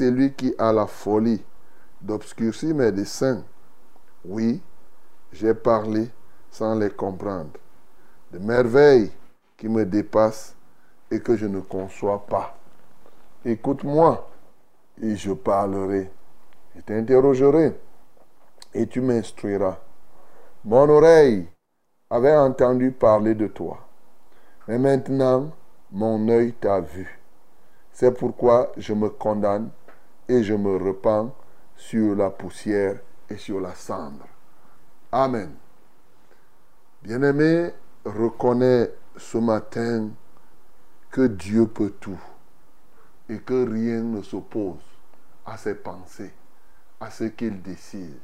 Celui qui a la folie d'obscurcir mes desseins Oui, j'ai parlé sans les comprendre. De merveilles qui me dépassent et que je ne conçois pas. Écoute-moi et je parlerai. Je t'interrogerai et tu m'instruiras. Mon oreille avait entendu parler de toi, mais maintenant mon œil t'a vu. C'est pourquoi je me condamne et je me repens sur la poussière et sur la cendre. Amen. Bien-aimé, reconnais ce matin que Dieu peut tout et que rien ne s'oppose à ses pensées, à ce qu'il décide.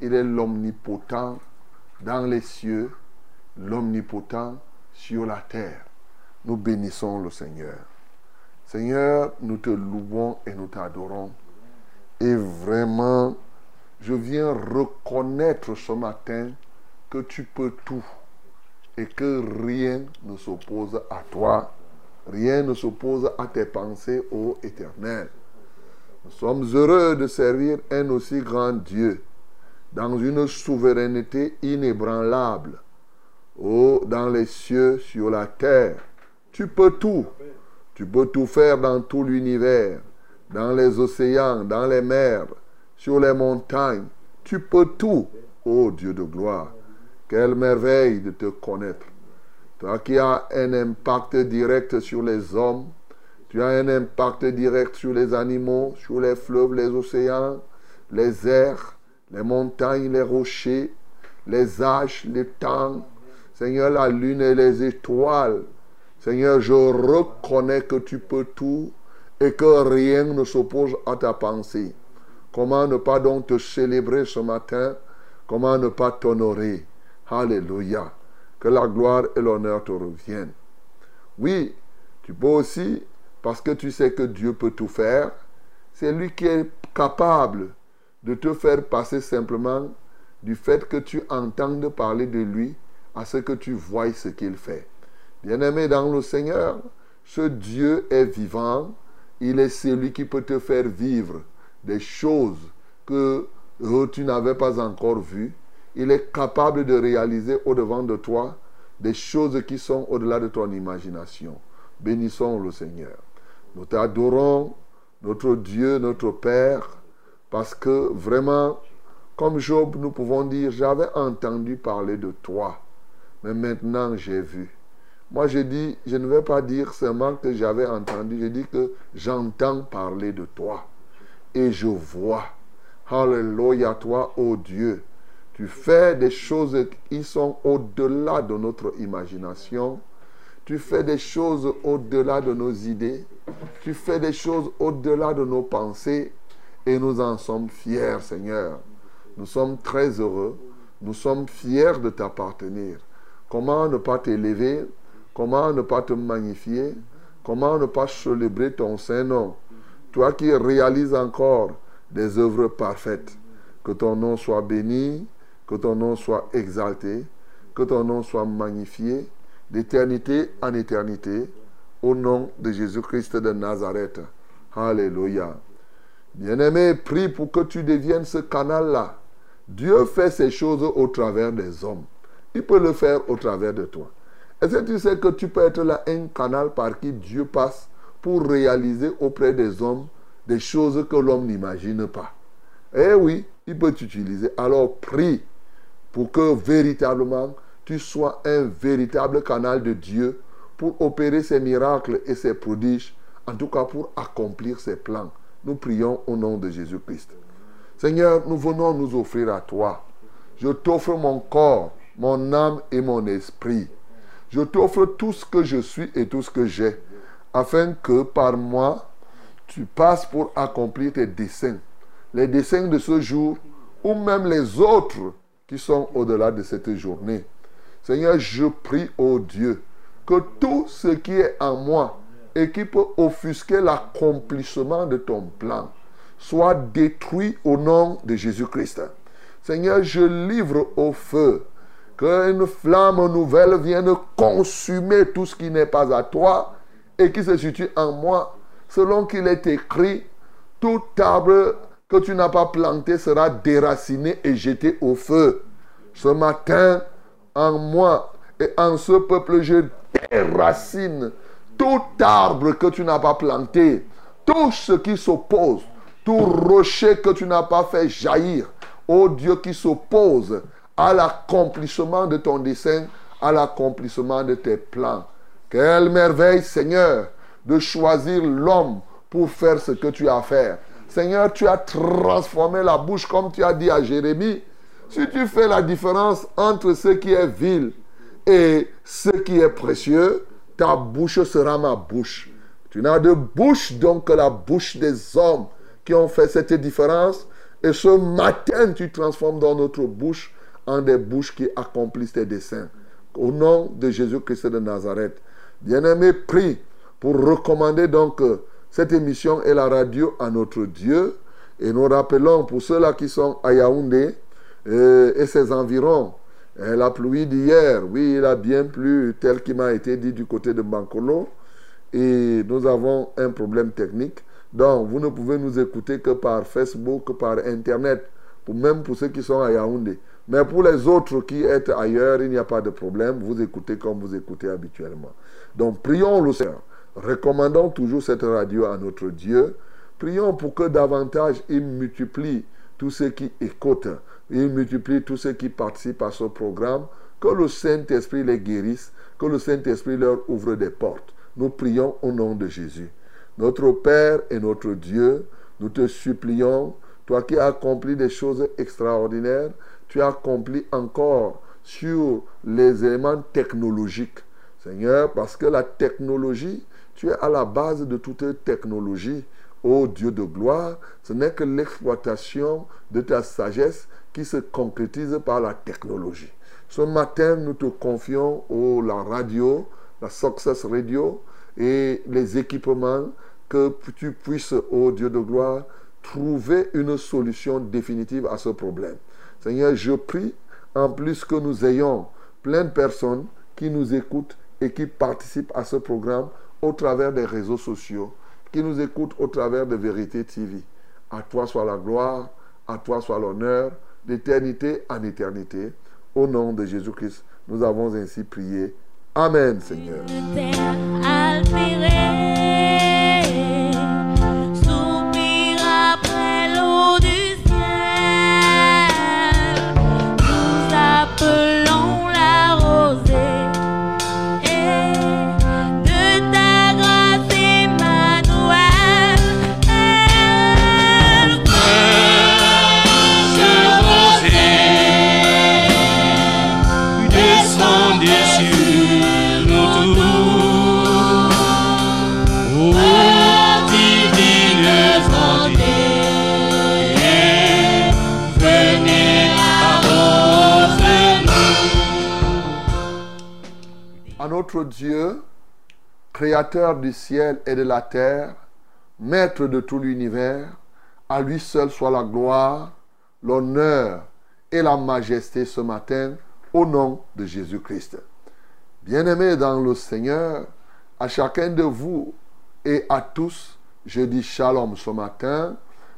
Il est l'omnipotent dans les cieux, l'omnipotent sur la terre. Nous bénissons le Seigneur. Seigneur, nous te louons et nous t'adorons. Et vraiment, je viens reconnaître ce matin que tu peux tout et que rien ne s'oppose à toi. Rien ne s'oppose à tes pensées, ô Éternel. Nous sommes heureux de servir un aussi grand Dieu dans une souveraineté inébranlable. Oh, dans les cieux, sur la terre, tu peux tout. Tu peux tout faire dans tout l'univers, dans les océans, dans les mers, sur les montagnes. Tu peux tout, ô Dieu de gloire. Quelle merveille de te connaître. Toi qui as un impact direct sur les hommes, tu as un impact direct sur les animaux, sur les fleuves, les océans, les airs, les montagnes, les rochers, les âges, les temps, Seigneur, la lune et les étoiles. Seigneur, je reconnais que tu peux tout et que rien ne s'oppose à ta pensée. Comment ne pas donc te célébrer ce matin? Comment ne pas t'honorer? Alléluia. Que la gloire et l'honneur te reviennent. Oui, tu peux aussi, parce que tu sais que Dieu peut tout faire, c'est lui qui est capable de te faire passer simplement du fait que tu entendes parler de lui à ce que tu vois ce qu'il fait. Bien-aimé dans le Seigneur, ce Dieu est vivant, il est celui qui peut te faire vivre des choses que tu n'avais pas encore vues. Il est capable de réaliser au-devant de toi des choses qui sont au-delà de ton imagination. Bénissons le Seigneur. Nous t'adorons, notre Dieu, notre Père, parce que vraiment, comme Job, nous pouvons dire, j'avais entendu parler de toi, mais maintenant j'ai vu. Moi, je dis, je ne vais pas dire seulement que j'avais entendu, je dis que j'entends parler de toi et je vois. Alléluia, toi, ô Dieu. Tu fais des choses qui sont au-delà de notre imagination. Tu fais des choses au-delà de nos idées. Tu fais des choses au-delà de nos pensées. Et nous en sommes fiers, Seigneur. Nous sommes très heureux. Nous sommes fiers de t'appartenir. Comment ne pas t'élever? Comment ne pas te magnifier? Comment ne pas célébrer ton Saint-Nom? Toi qui réalises encore des œuvres parfaites. Que ton nom soit béni, que ton nom soit exalté, que ton nom soit magnifié d'éternité en éternité, au nom de Jésus-Christ de Nazareth. Alléluia. Bien-aimé, prie pour que tu deviennes ce canal-là. Dieu fait ces choses au travers des hommes. Il peut le faire au travers de toi. Est-ce que tu sais que tu peux être là un canal par qui Dieu passe pour réaliser auprès des hommes des choses que l'homme n'imagine pas? Eh oui, il peut t'utiliser. Alors prie pour que véritablement tu sois un véritable canal de Dieu pour opérer ses miracles et ses prodiges, en tout cas pour accomplir ses plans. Nous prions au nom de Jésus-Christ. Seigneur, nous venons nous offrir à toi. Je t'offre mon corps, mon âme et mon esprit. Je t'offre tout ce que je suis et tout ce que j'ai, afin que par moi, tu passes pour accomplir tes desseins. Les desseins de ce jour ou même les autres qui sont au-delà de cette journée. Seigneur, je prie, au Dieu, que tout ce qui est en moi et qui peut offusquer l'accomplissement de ton plan soit détruit au nom de Jésus-Christ. Seigneur, je livre au feu qu'une flamme nouvelle vienne consumer tout ce qui n'est pas à toi et qui se situe en moi, selon qu'il est écrit, tout arbre que tu n'as pas planté sera déraciné et jeté au feu. Ce matin, en moi et en ce peuple, je déracine tout arbre que tu n'as pas planté, tout ce qui s'oppose, tout rocher que tu n'as pas fait jaillir, ô Dieu qui s'oppose à l'accomplissement de ton dessein, à l'accomplissement de tes plans. Quelle merveille, Seigneur, de choisir l'homme pour faire ce que tu as à faire. Seigneur, tu as transformé la bouche comme tu as dit à Jérémie. Si tu fais la différence entre ce qui est vil et ce qui est précieux, ta bouche sera ma bouche. Tu n'as de bouche donc que la bouche des hommes qui ont fait cette différence. Et ce matin, tu transformes dans notre bouche en des bouches qui accomplissent tes desseins. Au nom de Jésus-Christ de Nazareth. Bien-aimé, prie pour recommander donc cette émission et la radio à notre Dieu. Et nous rappelons pour ceux-là qui sont à Yaoundé euh, et, ses environs, euh, la pluie d'hier, oui, il a bien plu, tel qu'il m'a été dit du côté de Bankolo. Et nous avons un problème technique. Donc, vous ne pouvez nous écouter que par Facebook, par Internet, même pour ceux qui sont à Yaoundé. Mais pour les autres qui êtes ailleurs, il n'y a pas de problème. Vous écoutez comme vous écoutez habituellement. Donc prions le Seigneur. Recommandons toujours cette radio à notre Dieu. Prions pour que davantage il multiplie tous ceux qui écoutent. Il multiplie tous ceux qui participent à ce programme. Que le Saint-Esprit les guérisse. Que le Saint-Esprit leur ouvre des portes. Nous prions au nom de Jésus. Notre Père et notre Dieu, nous te supplions, toi qui as accompli des choses extraordinaires, tu as accompli encore sur les éléments technologiques. Seigneur, parce que la technologie, tu es à la base de toute technologie. Ô Dieu de gloire, ce n'est que l'exploitation de ta sagesse qui se concrétise par la technologie. Ce matin, nous te confions au, la radio, la Success Radio et les équipements que tu puisses, ô Dieu de gloire, trouver une solution définitive à ce problème. Seigneur, je prie en plus que nous ayons plein de personnes qui nous écoutent et qui participent à ce programme au travers des réseaux sociaux, qui nous écoutent au travers de Vérité TV. À toi soit la gloire, à toi soit l'honneur, d'éternité en éternité. Au nom de Jésus-Christ, nous avons ainsi prié. Amen, Seigneur. Dieu, créateur du ciel et de la terre, maître de tout l'univers, à lui seul soit la gloire, l'honneur et la majesté ce matin, au nom de Jésus-Christ. Bien-aimés dans le Seigneur, à chacun de vous et à tous, je dis shalom ce matin,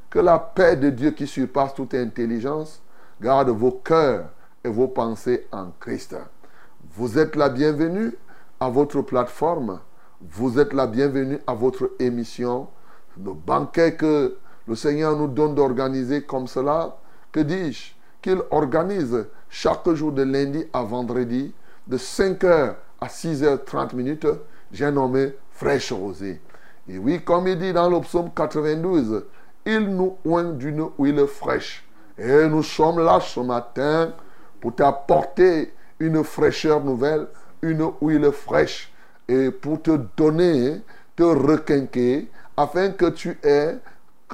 que la paix de Dieu qui surpasse toute intelligence garde vos cœurs et vos pensées en Christ. Vous êtes la bienvenue à votre plateforme. Vous êtes la bienvenue à votre émission. Le banquet que le Seigneur nous donne d'organiser comme cela, que dis-je? Qu'il organise chaque jour de lundi à vendredi, de 5h à 6h30 minutes, j'ai nommé Fraîche Rosée. Et oui, comme il dit dans le psaume 92, il nous oint d'une huile fraîche. Et nous sommes là ce matin pour t'apporter une fraîcheur nouvelle, une huile fraîche, et pour te donner, te requinquer, afin que tu aies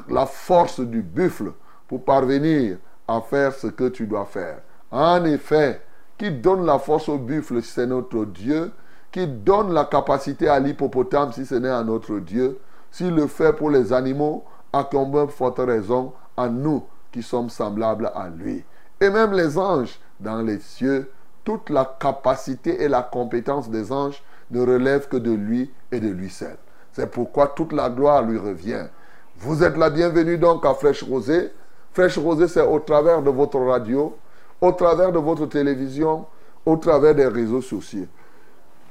la force du buffle pour parvenir à faire ce que tu dois faire. En effet, qui donne la force au buffle, c'est notre Dieu, qui donne la capacité à l'hippopotame, si ce n'est à notre Dieu, s'il le fait pour les animaux, à combien forte raison à nous qui sommes semblables à lui. Et même les anges dans les cieux, toute la capacité et la compétence des anges ne relèvent que de lui et de lui seul. C'est pourquoi toute la gloire lui revient. Vous êtes la bienvenue donc à Fraîche Rosée. Fraîche Rosée, c'est au travers de votre radio, au travers de votre télévision, au travers des réseaux sociaux.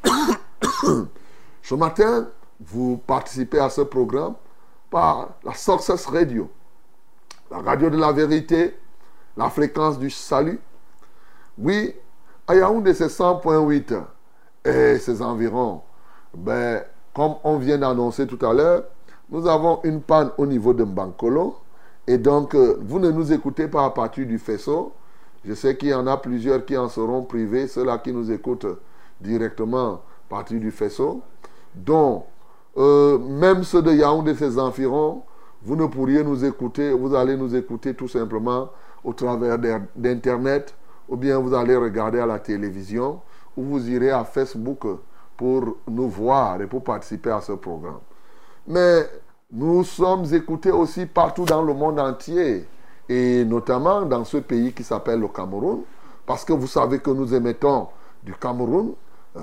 Ce matin, vous participez à ce programme par la Success Radio, la radio de la vérité, la fréquence du salut. Oui, à Yaoundé, c'est 100.8 et ses environs. Ben, comme on vient d'annoncer tout à l'heure, nous avons une panne au niveau de Mbankolo. Et donc, euh, vous ne nous écoutez pas à partir du faisceau. Je sais qu'il y en a plusieurs qui en seront privés, ceux-là qui nous écoutent directement à partir du faisceau. Donc, euh, même ceux de Yaoundé et ses environs, vous ne pourriez nous écouter, vous allez nous écouter tout simplement au travers d'Internet, ou bien vous allez regarder à la télévision, ou vous irez à Facebook pour nous voir et pour participer à ce programme. Mais nous sommes écoutés aussi partout dans le monde entier, et notamment dans ce pays qui s'appelle le Cameroun, parce que vous savez que nous émettons du Cameroun,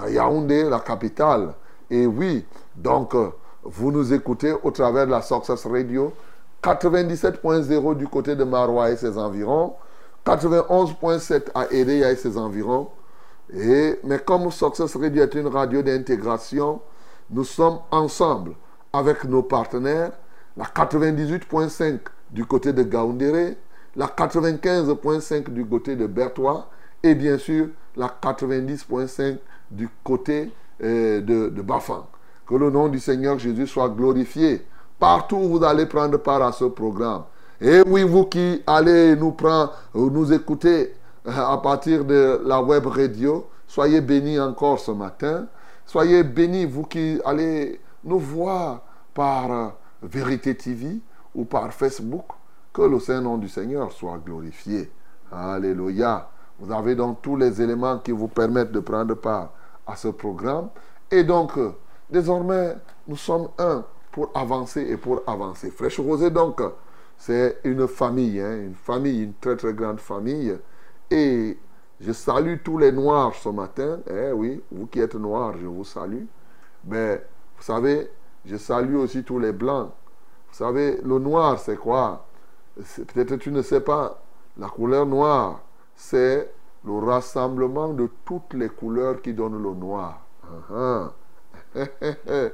Yaoundé, la capitale. Et oui, donc vous nous écoutez au travers de la Success Radio, 97.0 du côté de Marois et ses environs, 91.7 à Ereya et ses environs. Et, mais comme Success Radio est une radio d'intégration, nous sommes ensemble avec nos partenaires, la 98.5 du côté de Gaoundéré, la 95.5 du côté de Bertois et bien sûr la 90.5 du côté euh, de, de Bafang. Que le nom du Seigneur Jésus soit glorifié. Partout où vous allez prendre part à ce programme. Et oui, vous qui allez nous prendre, nous écouter euh, à partir de la web radio, soyez bénis encore ce matin. Soyez bénis, vous qui allez nous voir par euh, Vérité TV ou par Facebook. Que le Saint-Nom du Seigneur soit glorifié. Alléluia. Vous avez donc tous les éléments qui vous permettent de prendre part à ce programme. Et donc, euh, désormais, nous sommes un pour avancer et pour avancer. Fraîche Rosée, donc, c'est une famille, hein, une famille, une très très grande famille. Et je salue tous les noirs ce matin. Eh oui, vous qui êtes noirs, je vous salue. Mais vous savez, je salue aussi tous les blancs. Vous savez, le noir, c'est quoi? Peut-être tu ne sais pas. La couleur noire, c'est le rassemblement de toutes les couleurs qui donnent le noir. Uh-huh.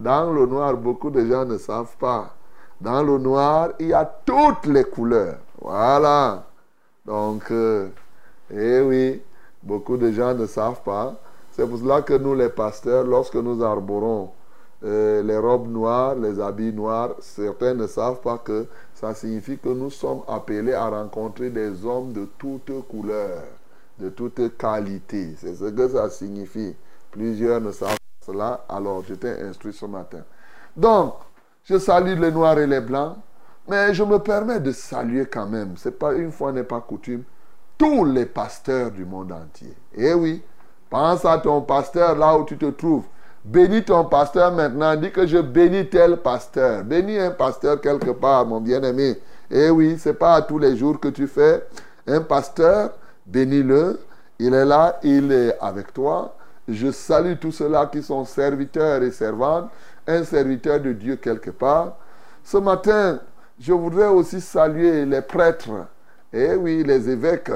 Dans le noir, beaucoup de gens ne savent pas. Dans le noir, il y a toutes les couleurs. Voilà. Donc, euh, eh oui, beaucoup de gens ne savent pas. C'est pour cela que nous, les pasteurs, lorsque nous arborons euh, les robes noires, les habits noirs, certains ne savent pas que ça signifie que nous sommes appelés à rencontrer des hommes de toutes couleurs, de toutes qualités. C'est ce que ça signifie. Plusieurs ne savent pas cela, alors j'étais instruit ce matin. Donc, je salue les noirs et les blancs, mais je me permets de saluer quand même, c'est pas une fois n'est pas coutume, tous les pasteurs du monde entier. Et oui, Pense à ton pasteur là où tu te trouves. Bénis ton pasteur maintenant. Dis que je bénis tel pasteur. Bénis un pasteur quelque part, mon bien-aimé. Eh oui, c'est pas tous les jours que tu fais. Un pasteur, bénis-le. Il est là, il est avec toi. Je salue tous ceux-là qui sont serviteurs et servantes. Un serviteur de Dieu quelque part. Ce matin, je voudrais aussi saluer les prêtres. Eh oui, les évêques.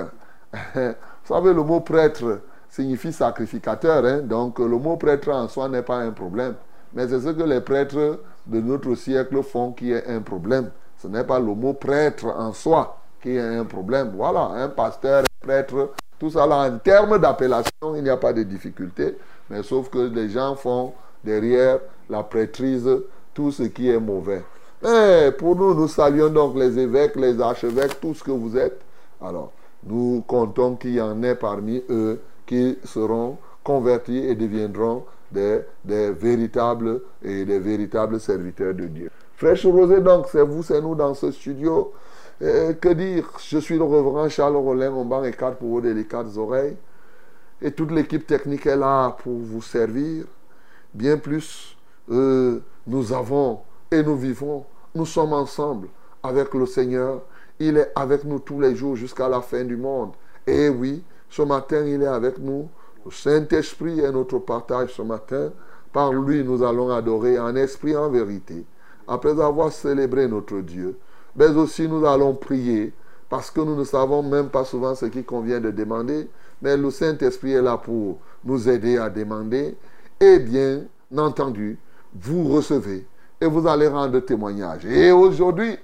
Vous savez, le mot prêtre signifie sacrificateur. Hein? Donc, le mot prêtre en soi n'est pas un problème. Mais c'est ce que les prêtres de notre siècle font qui est un problème. Ce n'est pas le mot prêtre en soi qui est un problème. Voilà, un pasteur, un prêtre, tout ça là, en termes d'appellation, il n'y a pas de difficulté. Mais sauf que les gens font derrière la prêtrise tout ce qui est mauvais. Mais pour nous, nous saluons donc les évêques, les archevêques, tout ce que vous êtes. Alors, nous comptons qu'il y en ait parmi eux qui seront convertis et deviendront des, véritables et des véritables serviteurs de Dieu. Fraîche Rosée, donc, c'est vous, c'est nous dans ce studio. que dire? Je suis le reverend Charles Rollin, on banc et quatre pour vos délicates oreilles. Et toute l'équipe technique est là pour vous servir. Bien plus, euh, nous avons et nous vivons, nous sommes ensemble avec le Seigneur. Il est avec nous tous les jours jusqu'à la fin du monde. Et oui, ce matin, il est avec nous. Le Saint-Esprit est notre partage ce matin. Par lui, nous allons adorer en esprit, en vérité. Après avoir célébré notre Dieu, mais aussi nous allons prier parce que nous ne savons même pas souvent ce qui convient de demander. Mais le Saint-Esprit est là pour nous aider à demander. Et bien entendu, vous recevez et vous allez rendre témoignage. Et aujourd'hui,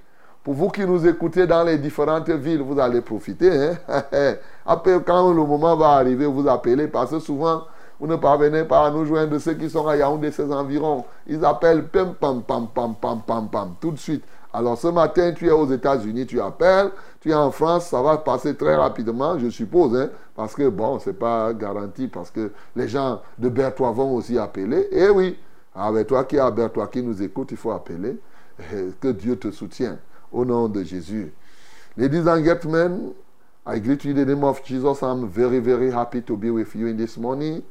pour vous qui nous écoutez dans les différentes villes, vous allez profiter. Hein? Après, quand le moment va arriver, vous appelez parce que souvent, vous ne parvenez pas à nous joindre ceux qui sont à Yaoundé, ses environs. Ils appellent pam, pam, pam, pam, pam, pam, pam, tout de suite. Alors ce matin, tu es aux États-Unis, tu appelles, tu es en France, ça va passer très rapidement, je suppose, hein, parce que bon, c'est pas garanti, parce que les gens de Bertois vont aussi appeler. Et oui, avec toi qui es à Bertois, qui nous écoute, il faut appeler. Que Dieu te soutienne. Au nom de Jésus. Ladies and gentlemen, I greet you in the name of Jesus. I'm very, very happy to be with you in this morning.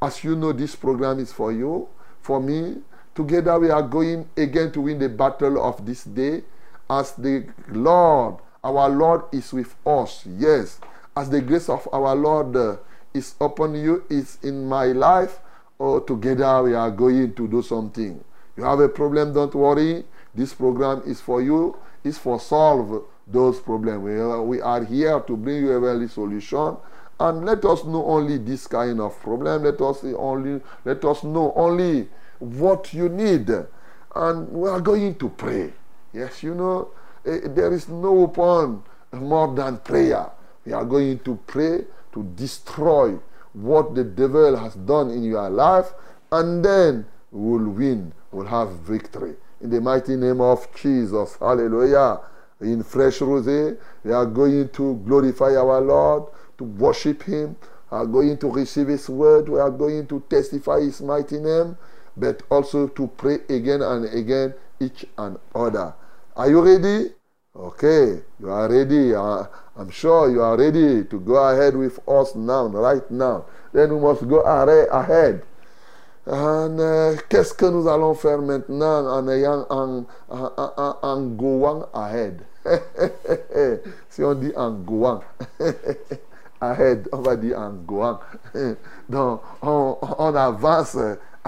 As you know, this program is for you, for me. Together we are going again to win the battle of this day as the Lord, our Lord is with us. Yes, as the grace of our Lord uh, is upon you, is in my life. Oh, together we are going to do something. You have a problem, don't worry. This program is for you. It's for solve those problems. We are, here to bring you a very solution. And let us know only this kind of problem. Let us only let us know only what you need. And we are going to pray. Yes, you know, eh, there is no weapon more than prayer. We are going to pray to destroy what the devil has done in your life, and then we'll win, we'll have victory. In the mighty name of Jesus. Hallelujah. In Fresh Rosé, we are going to glorify our Lord, to worship Him, we are going to receive His word, we are going to testify His mighty name, but also to pray again and again, each and other. Are you ready? Okay, you are ready. I'm sure you are ready to go ahead with us now, right now. Then we must go ahead. And, euh, Qu'est-ce que nous allons faire maintenant en ayant en, en, en, en going ahead? si on dit en going ahead, on va dire en going. Donc, on, on avance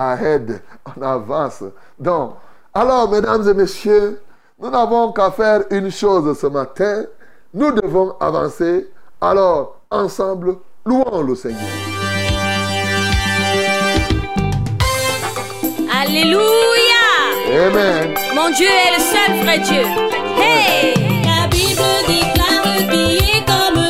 ahead, on avance. Donc, alors, mesdames et messieurs, nous n'avons qu'à faire une chose ce matin. Nous devons avancer. Alors, ensemble, louons le Seigneur. Alléluia. Amen. Mon Dieu est le seul vrai Dieu. Hey! La Bible déclare qui est comme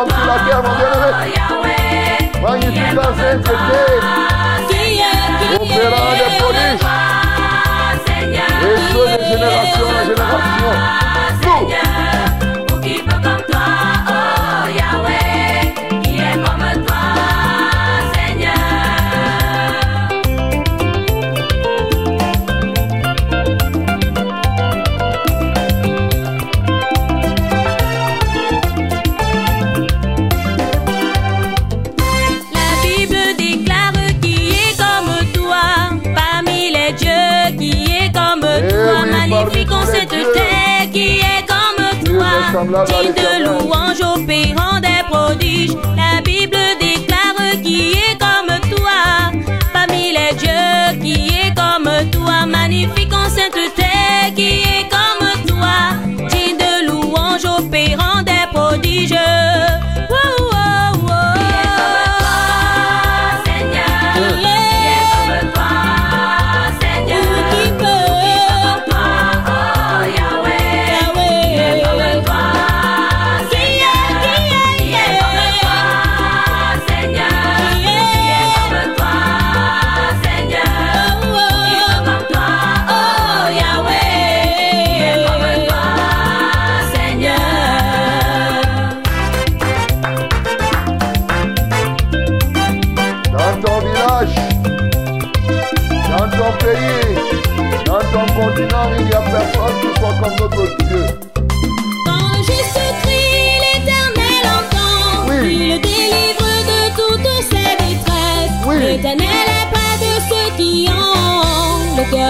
comme sur la terre, mon bien-aimé. Magnifique en sainteté, Qui est, qui opérant des est prodiges, et ce de génération en génération. Nous, Digne de louange opérant des prodiges. La Bible déclare qui est comme toi, parmi les dieux, qui est comme toi, magnifique en sainteté,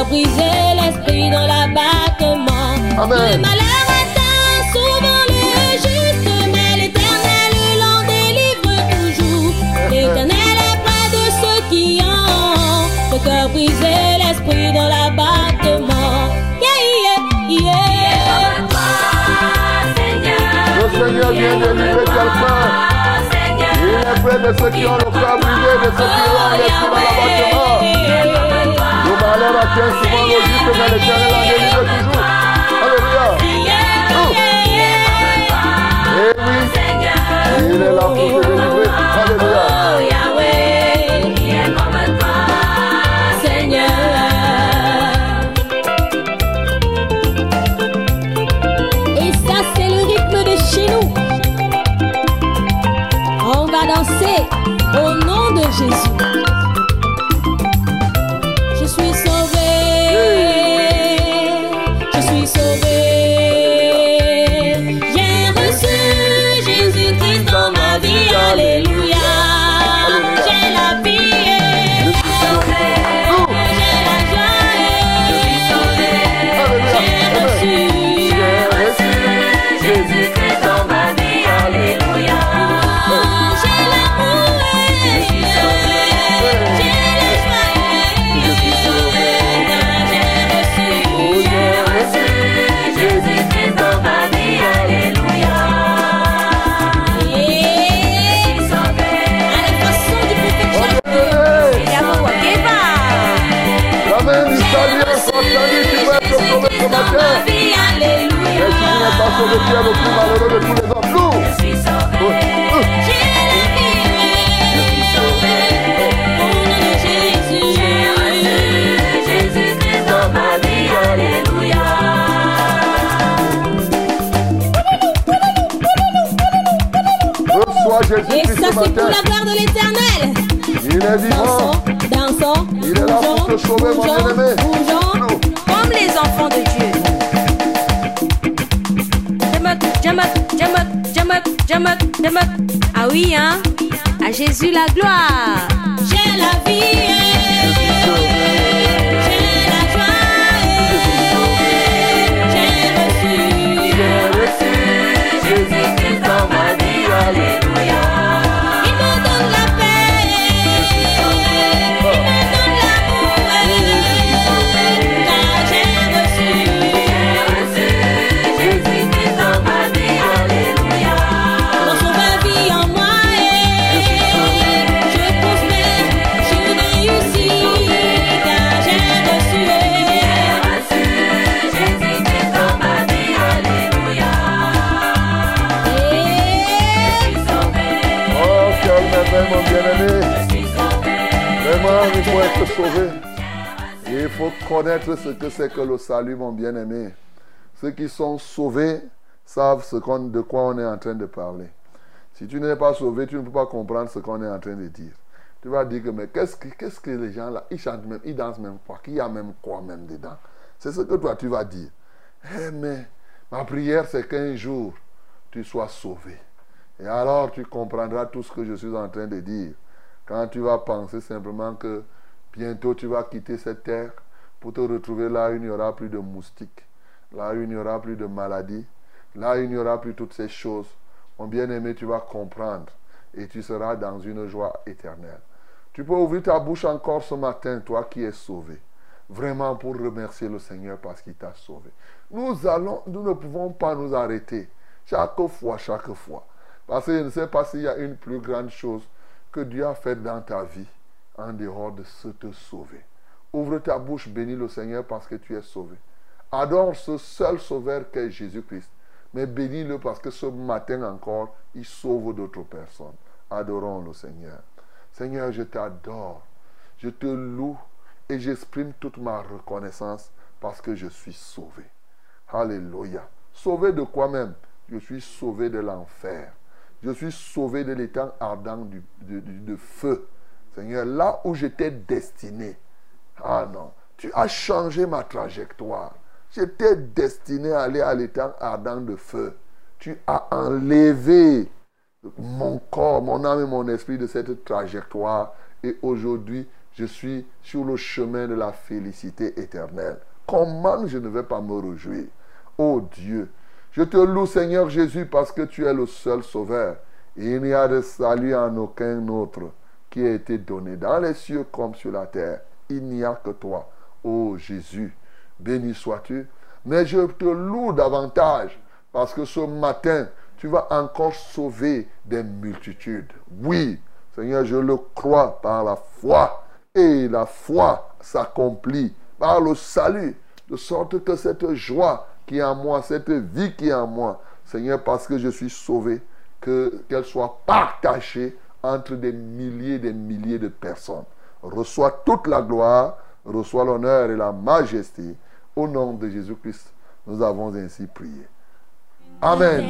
ont le cœur brisé, l'esprit dans l'abattement. Amen. Le malheur atteint souvent le juste, mais l'éternel l'en délivre toujours. L'éternel est près de ceux qui ont le cœur brisé, l'esprit dans l'abattement. Yeah, yeah, yeah. Comme toi, Seigneur. Le Seigneur vient délivrer quelqu'un. Seigneur. Il est près de ceux qui ont le cœur brisé, de ceux qui ont malheur atteint souvent le juste, mais l'éternel en délivre toujours. Alléluia. Eh oui, il est là pour te délivrer. Alléluia. Dans ma vie, Alléluia. n'es pas sauvé, tu es le plus malheureux de tous les hommes. Nous, Je suis sauvé. J'ai la vie. Au nom de Jésus. Jésus-Christ dans ma vie, Alléluia. Et ça, ce c'est pour la gloire de l'éternel. Il est vivant. Dansons, dansons. Il est là pour te sauver, mon bien-aimé. Ah oui, hein? À Jésus la gloire. J'ai la vie. Faut connaître ce que c'est que le salut, mon bien-aimé. Ceux qui sont sauvés savent ce qu'on- de quoi on est en train de parler. Si tu n'es pas sauvé, tu ne peux pas comprendre ce qu'on est en train de dire. Tu vas dire que, mais qu'est-ce que, les gens là, ils chantent même, ils dansent même quoi, qu'il y a même quoi même dedans. C'est ce que toi tu vas dire. Eh, mais ma prière, c'est qu'un jour, tu sois sauvé. Et alors tu comprendras tout ce que je suis en train de dire. Quand tu vas penser simplement que bientôt tu vas quitter cette terre pour te retrouver là où il n'y aura plus de moustiques, là où il n'y aura plus de maladies, là où il n'y aura plus toutes ces choses. Mon bien-aimé, tu vas comprendre et tu seras dans une joie éternelle. Tu peux ouvrir ta bouche encore ce matin, toi qui es sauvé. Vraiment pour remercier le Seigneur parce qu'il t'a sauvé. Nous allons, nous ne pouvons pas nous arrêter. Chaque fois, chaque fois. Parce que je ne sais pas s'il y a une plus grande chose que Dieu a faite dans ta vie en dehors de se te sauver. Ouvre ta bouche, bénis le Seigneur parce que tu es sauvé. Adore ce seul sauveur qu'est Jésus-Christ. Mais bénis-le parce que ce matin encore, il sauve d'autres personnes. Adorons le Seigneur. Seigneur, je t'adore. Je te loue et j'exprime toute ma reconnaissance parce que je suis sauvé. Alléluia. Sauvé de quoi même? Je suis sauvé de l'enfer. Je suis sauvé de l'étang ardent du, du- feu. Seigneur, là où j'étais destiné. Ah non, tu as changé ma trajectoire. J'étais destiné à aller à l'étang ardent de feu. Tu as enlevé mon corps, mon âme et mon esprit de cette trajectoire. Et aujourd'hui, je suis sur le chemin de la félicité éternelle. Comment je ne vais pas me réjouir Oh Dieu, je te loue Seigneur Jésus parce que tu es le seul sauveur. Il n'y a de salut en aucun autre qui a été donné dans les cieux comme sur la terre. Il n'y a que toi. Oh Jésus, béni sois-tu. Mais je te loue davantage parce que ce matin, tu vas encore sauver des multitudes. Oui, Seigneur, je le crois par la foi. Et la foi s'accomplit par le salut. De sorte que cette joie qui est en moi, cette vie qui est en moi, Seigneur, parce que je suis sauvé, que qu'elle soit partagée entre des milliers et des milliers de personnes. Reçois toute la gloire, reçois l'honneur et la majesté. Au nom de Jésus-Christ, nous avons ainsi prié. Amen.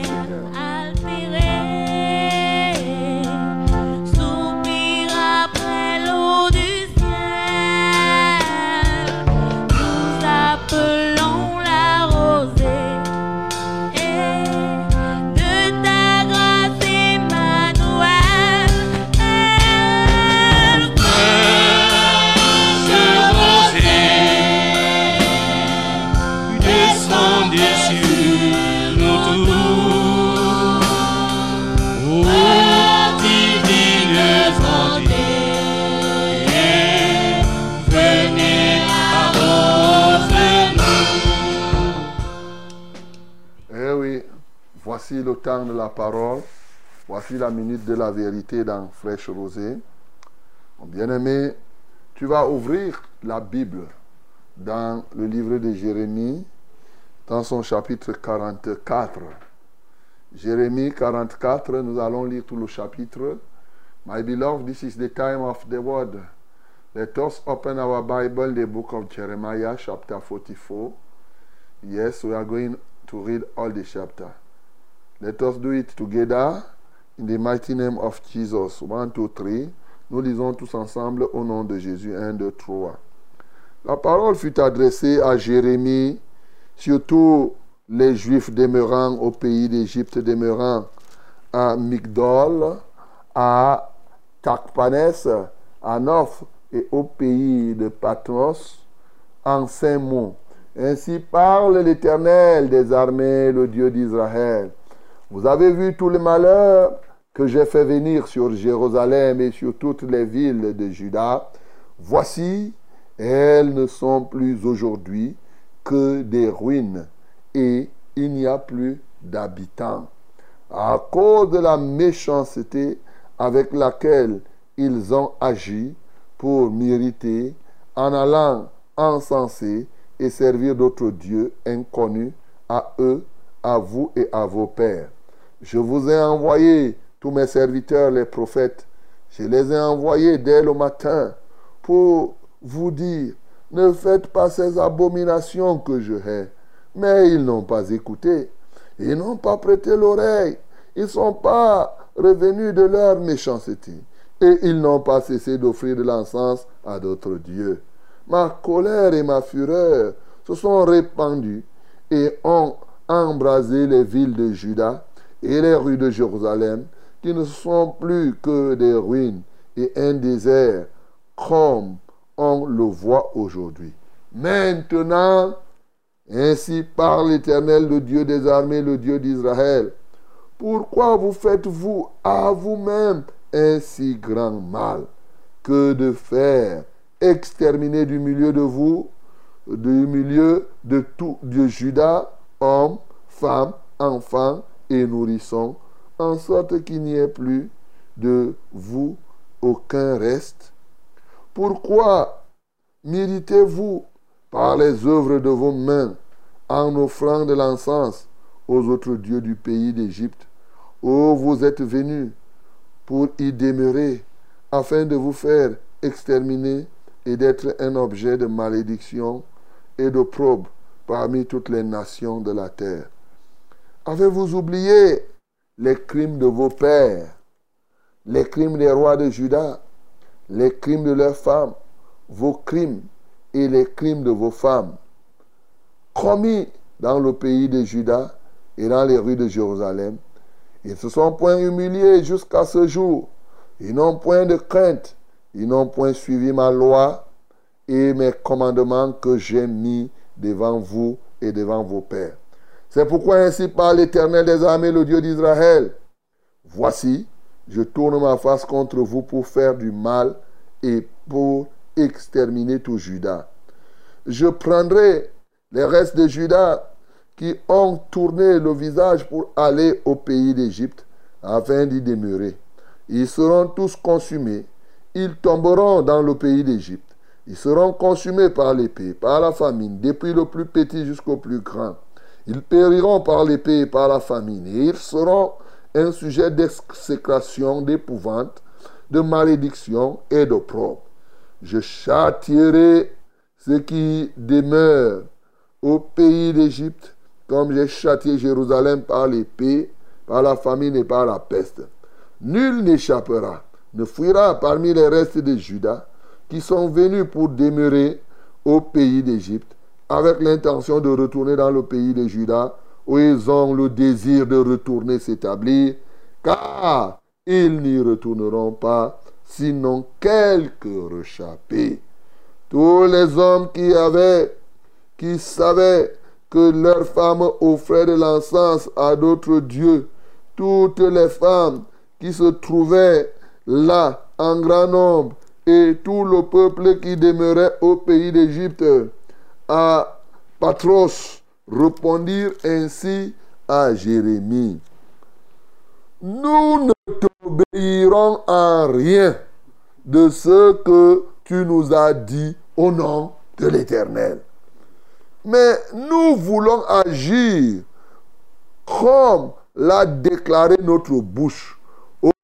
De la parole. Voici la minute de la vérité dans Fraîche Rosée. Mon bien-aimé, tu vas ouvrir la Bible dans le livre de Jérémie, dans son chapitre 44. Jérémie 44, nous allons lire tout le chapitre. My beloved, this is the time of the word. Let us open our Bible, the book of Jeremiah, chapter 44. Yes, we are going to read all the chapter. Let us do it together in the mighty name of Jesus. One, two, three. Nous lisons tous ensemble au nom de Jésus. 1, 2, 3. La parole fut adressée à Jérémie, surtout les Juifs demeurant au pays d'Égypte, demeurant à Migdol, à Takpanes, à Noph et au pays de Patmos, en cinq mots. Ainsi parle l'Éternel des armées, le Dieu d'Israël. Vous avez vu tout le malheur que j'ai fait venir sur Jérusalem et sur toutes les villes de Juda. Voici, elles ne sont plus aujourd'hui que des ruines et il n'y a plus d'habitants. À cause de la méchanceté avec laquelle ils ont agi pour m'irriter en allant encenser et servir d'autres dieux inconnus à eux, à vous et à vos pères. Je vous ai envoyé tous mes serviteurs, les prophètes. Je les ai envoyés dès le matin pour vous dire ne faites pas ces abominations que je hais. Mais ils n'ont pas écouté. Ils n'ont pas prêté l'oreille. Ils ne sont pas revenus de leur méchanceté. Et ils n'ont pas cessé d'offrir de l'encens à d'autres dieux. Ma colère et ma fureur se sont répandues et ont embrasé les villes de Juda et les rues de Jérusalem, qui ne sont plus que des ruines et un désert, comme on le voit aujourd'hui. Maintenant, ainsi parle l'Éternel, le Dieu des armées, le Dieu d'Israël. Pourquoi vous faites-vous à vous-même un si grand mal que de faire exterminer du milieu de vous, du milieu de tout de Judas, hommes, femmes, enfants et nourrissons, en sorte qu'il n'y ait plus de vous aucun reste Pourquoi méritez-vous par les œuvres de vos mains en offrant de l'encens aux autres dieux du pays d'Égypte, où vous êtes venus pour y demeurer, afin de vous faire exterminer et d'être un objet de malédiction et de probe parmi toutes les nations de la terre. Avez-vous oublié les crimes de vos pères, les crimes des rois de Juda, les crimes de leurs femmes, vos crimes et les crimes de vos femmes, commis dans le pays de Juda et dans les rues de Jérusalem? Ils se sont point humiliés jusqu'à ce jour. Ils n'ont point de crainte. Ils n'ont point suivi ma loi et mes commandements que j'ai mis devant vous et devant vos pères. C'est pourquoi ainsi parle l'Éternel des armées, le Dieu d'Israël. Voici, je tourne ma face contre vous pour faire du mal et pour exterminer tout Judas. Je prendrai les restes de Judas qui ont tourné le visage pour aller au pays d'Égypte afin d'y demeurer. Ils seront tous consumés. Ils tomberont dans le pays d'Égypte. Ils seront consumés par l'épée, par la famine, depuis le plus petit jusqu'au plus grand. Ils périront par l'épée et par la famine. Et ils seront un sujet d'exécration, d'épouvante, de malédiction et d'opprobre. Je châtierai ceux qui demeurent au pays d'Égypte, comme j'ai châtié Jérusalem par l'épée, par la famine et par la peste. Nul n'échappera, ne fuira parmi les restes de Judas, qui sont venus pour demeurer au pays d'Égypte, avec l'intention de retourner dans le pays de Judas, où ils ont le désir de retourner s'établir, car ils n'y retourneront pas, sinon quelques rechappés. Tous les hommes qui avaient, qui savaient que leurs femmes offraient de l'encens à d'autres dieux, toutes les femmes qui se trouvaient là en grand nombre, et tout le peuple qui demeurait au pays d'Égypte, à Patros, répondirent ainsi à Jérémie. Nous ne t'obéirons en rien de ce que tu nous as dit au nom de l'Éternel. Mais nous voulons agir comme l'a déclaré notre bouche,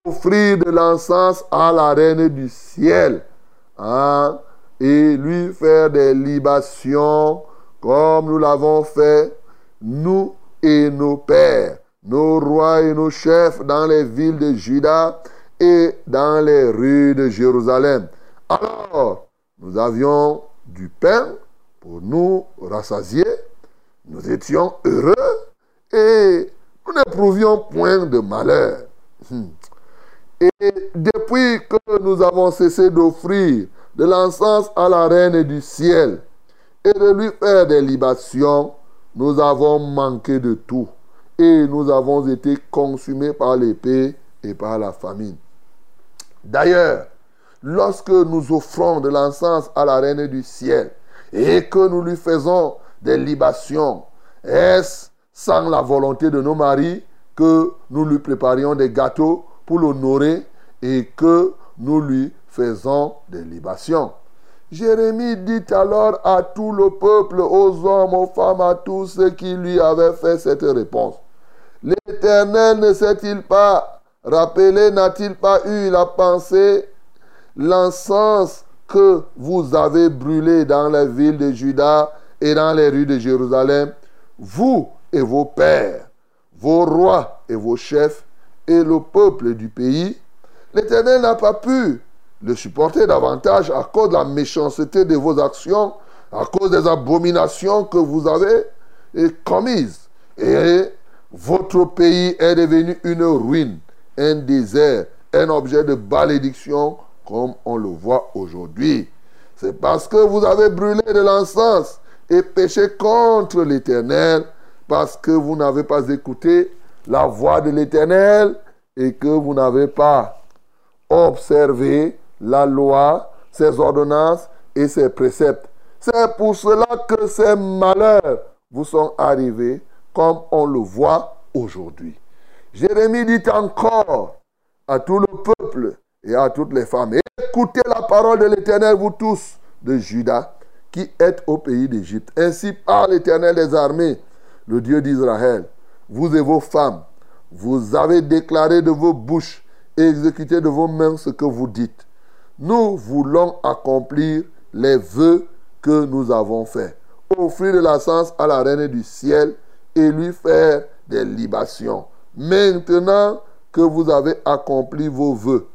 offrir de l'encens à la reine du ciel, et lui faire des libations comme nous l'avons fait, nous et nos pères, nos rois et nos chefs dans les villes de Juda et dans les rues de Jérusalem. Alors, nous avions du pain pour nous rassasier, nous étions heureux et nous n'éprouvions point de malheur. Hmm. Et depuis que nous avons cessé d'offrir de l'encens à la reine du ciel et de lui faire des libations, nous avons manqué de tout et nous avons été consumés par l'épée et par la famine. D'ailleurs, lorsque nous offrons de l'encens à la reine du ciel et que nous lui faisons des libations, est-ce sans la volonté de nos maris que nous lui préparions des gâteaux pour l'honorer et que nous lui faisons des libations. Jérémie dit alors à tout le peuple, aux hommes, aux femmes, à tous ceux qui lui avaient fait cette réponse. L'Éternel ne s'est-il pas rappelé, n'a-t-il pas eu la pensée, l'encens que vous avez brûlés dans la ville de Juda et dans les rues de Jérusalem, vous et vos pères, vos rois et vos chefs, et le peuple du pays, l'Éternel n'a pas pu le supporter davantage à cause de la méchanceté de vos actions, à cause des abominations que vous avez commises. Et votre pays est devenu une ruine, un désert, un objet de malédiction comme on le voit aujourd'hui. C'est parce que vous avez brûlé de l'encens et péché contre l'Éternel, parce que vous n'avez pas écouté la voix de l'Éternel et que vous n'avez pas observé la loi, ses ordonnances et ses préceptes. C'est pour cela que ces malheurs vous sont arrivés comme on le voit aujourd'hui. Jérémie dit encore à tout le peuple et à toutes les femmes, écoutez la parole de l'Éternel, vous tous de Juda, qui êtes au pays d'Égypte. Ainsi parle l'Éternel des armées, le Dieu d'Israël. Vous et vos femmes, vous avez déclaré de vos bouches et exécuté de vos mains ce que vous dites. Nous voulons accomplir les vœux que nous avons faits. Offrir de la sens à la reine du ciel et lui faire des libations. Maintenant que vous avez accompli vos vœux,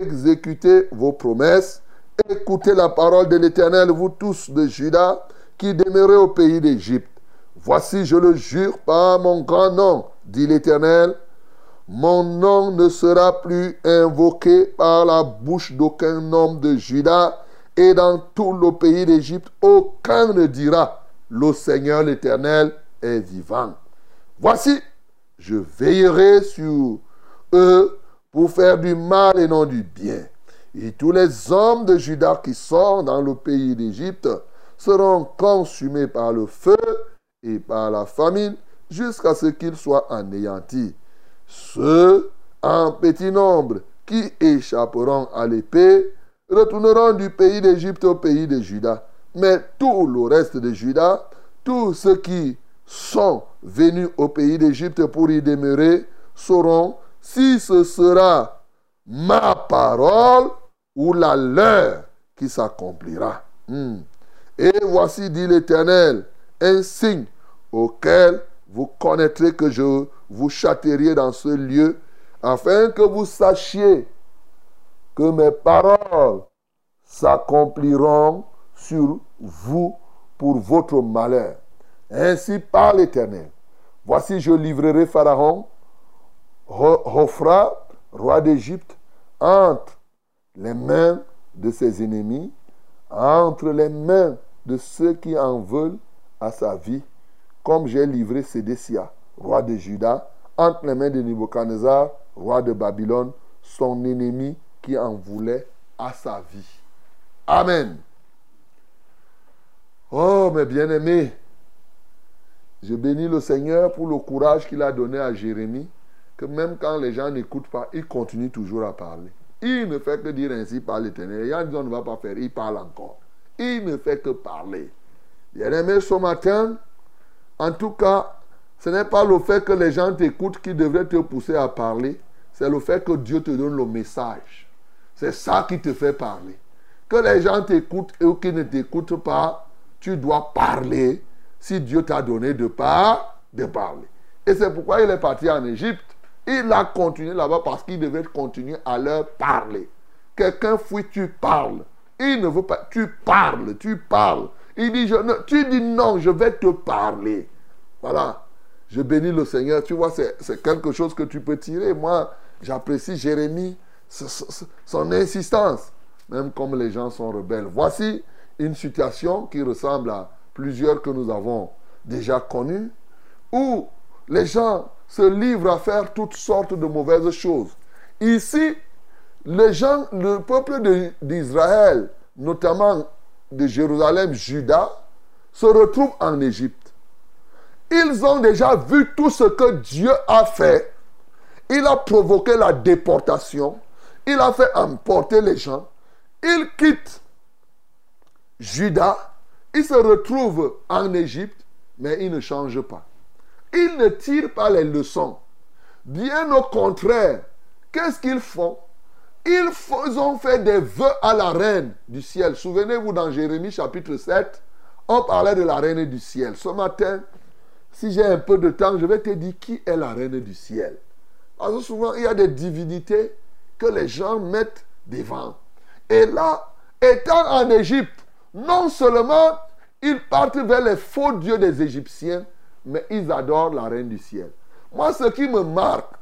exécutez vos promesses, écoutez la parole de l'Éternel, vous tous de Juda, qui demeurez au pays d'Égypte. Voici, je le jure par mon grand nom, dit l'Éternel, mon nom ne sera plus invoqué par la bouche d'aucun homme de Juda, et dans tout le pays d'Égypte, aucun ne dira, le Seigneur l'Éternel est vivant. Voici, je veillerai sur eux pour faire du mal et non du bien. Et tous les hommes de Juda qui sont dans le pays d'Égypte seront consumés par le feu et par la famine jusqu'à ce qu'ils soient anéantis. Ceux en petit nombre qui échapperont à l'épée retourneront du pays d'Égypte au pays de Juda. Mais tout le reste de Juda, tous ceux qui sont venus au pays d'Égypte pour y demeurer, sauront si ce sera ma parole ou la leur qui s'accomplira. Hmm. Et voici, dit l'Éternel, un signe auquel vous connaîtrez que je vous châtierai dans ce lieu, afin que vous sachiez que mes paroles s'accompliront sur vous pour votre malheur. Ainsi parle l'Éternel. Voici, je livrerai Pharaon, Hophra, roi d'Égypte, entre les mains de ses ennemis, entre les mains de ceux qui en veulent à sa vie, comme j'ai livré Sédécia, roi de Juda, entre les mains de Nebuchadnezzar, roi de Babylone, son ennemi qui en voulait à sa vie. Amen. Oh, mes bien-aimés, je bénis le Seigneur pour le courage qu'il a donné à Jérémie, que même quand les gens n'écoutent pas, il continue toujours à parler. Il ne fait que dire ainsi par l'Éternel. Les ne va pas faire, il parle encore. Il ne fait que parler. Bien-aimé, ce matin, en tout cas, ce n'est pas le fait que les gens t'écoutent qui devrait te pousser à parler, c'est le fait que Dieu te donne le message. C'est ça qui te fait parler. Que les gens t'écoutent ou qui ne t'écoutent pas, tu dois parler si Dieu t'a donné de part, de parler. Et c'est pourquoi il est parti en Égypte. Il a continué là-bas parce qu'il devait continuer à leur parler. Quelqu'un fuit, tu parles. Il ne veut pas, tu parles, tu parles. Il dit, tu dis non, je vais te parler. Voilà. Je bénis le Seigneur. Tu vois, c'est quelque chose que tu peux tirer. Moi, j'apprécie Jérémie, son insistance même comme les gens sont rebelles. Voici une situation qui ressemble à plusieurs que nous avons déjà connues, où les gens se livrent à faire toutes sortes de mauvaises choses. Ici, les gens, le peuple d'Israël, notamment de Jérusalem, Juda, se retrouvent en Égypte. Ils ont déjà vu tout ce que Dieu a fait. Il a provoqué la déportation. Il a fait emporter les gens. Il quitte Juda, il se retrouve en Égypte, mais il ne change pas. Il ne tire pas les leçons. Bien au contraire, qu'est-ce qu'ils font? Ils, ils ont fait des vœux à la reine du ciel. Souvenez-vous dans Jérémie chapitre 7, on parlait de la reine du ciel. Ce matin, si j'ai un peu de temps, je vais te dire qui est la reine du ciel. Parce que souvent, il y a des divinités que les gens mettent devant. Et là, étant en Égypte, non seulement ils partent vers les faux dieux des Égyptiens, mais ils adorent la reine du ciel. Moi, ce qui me marque,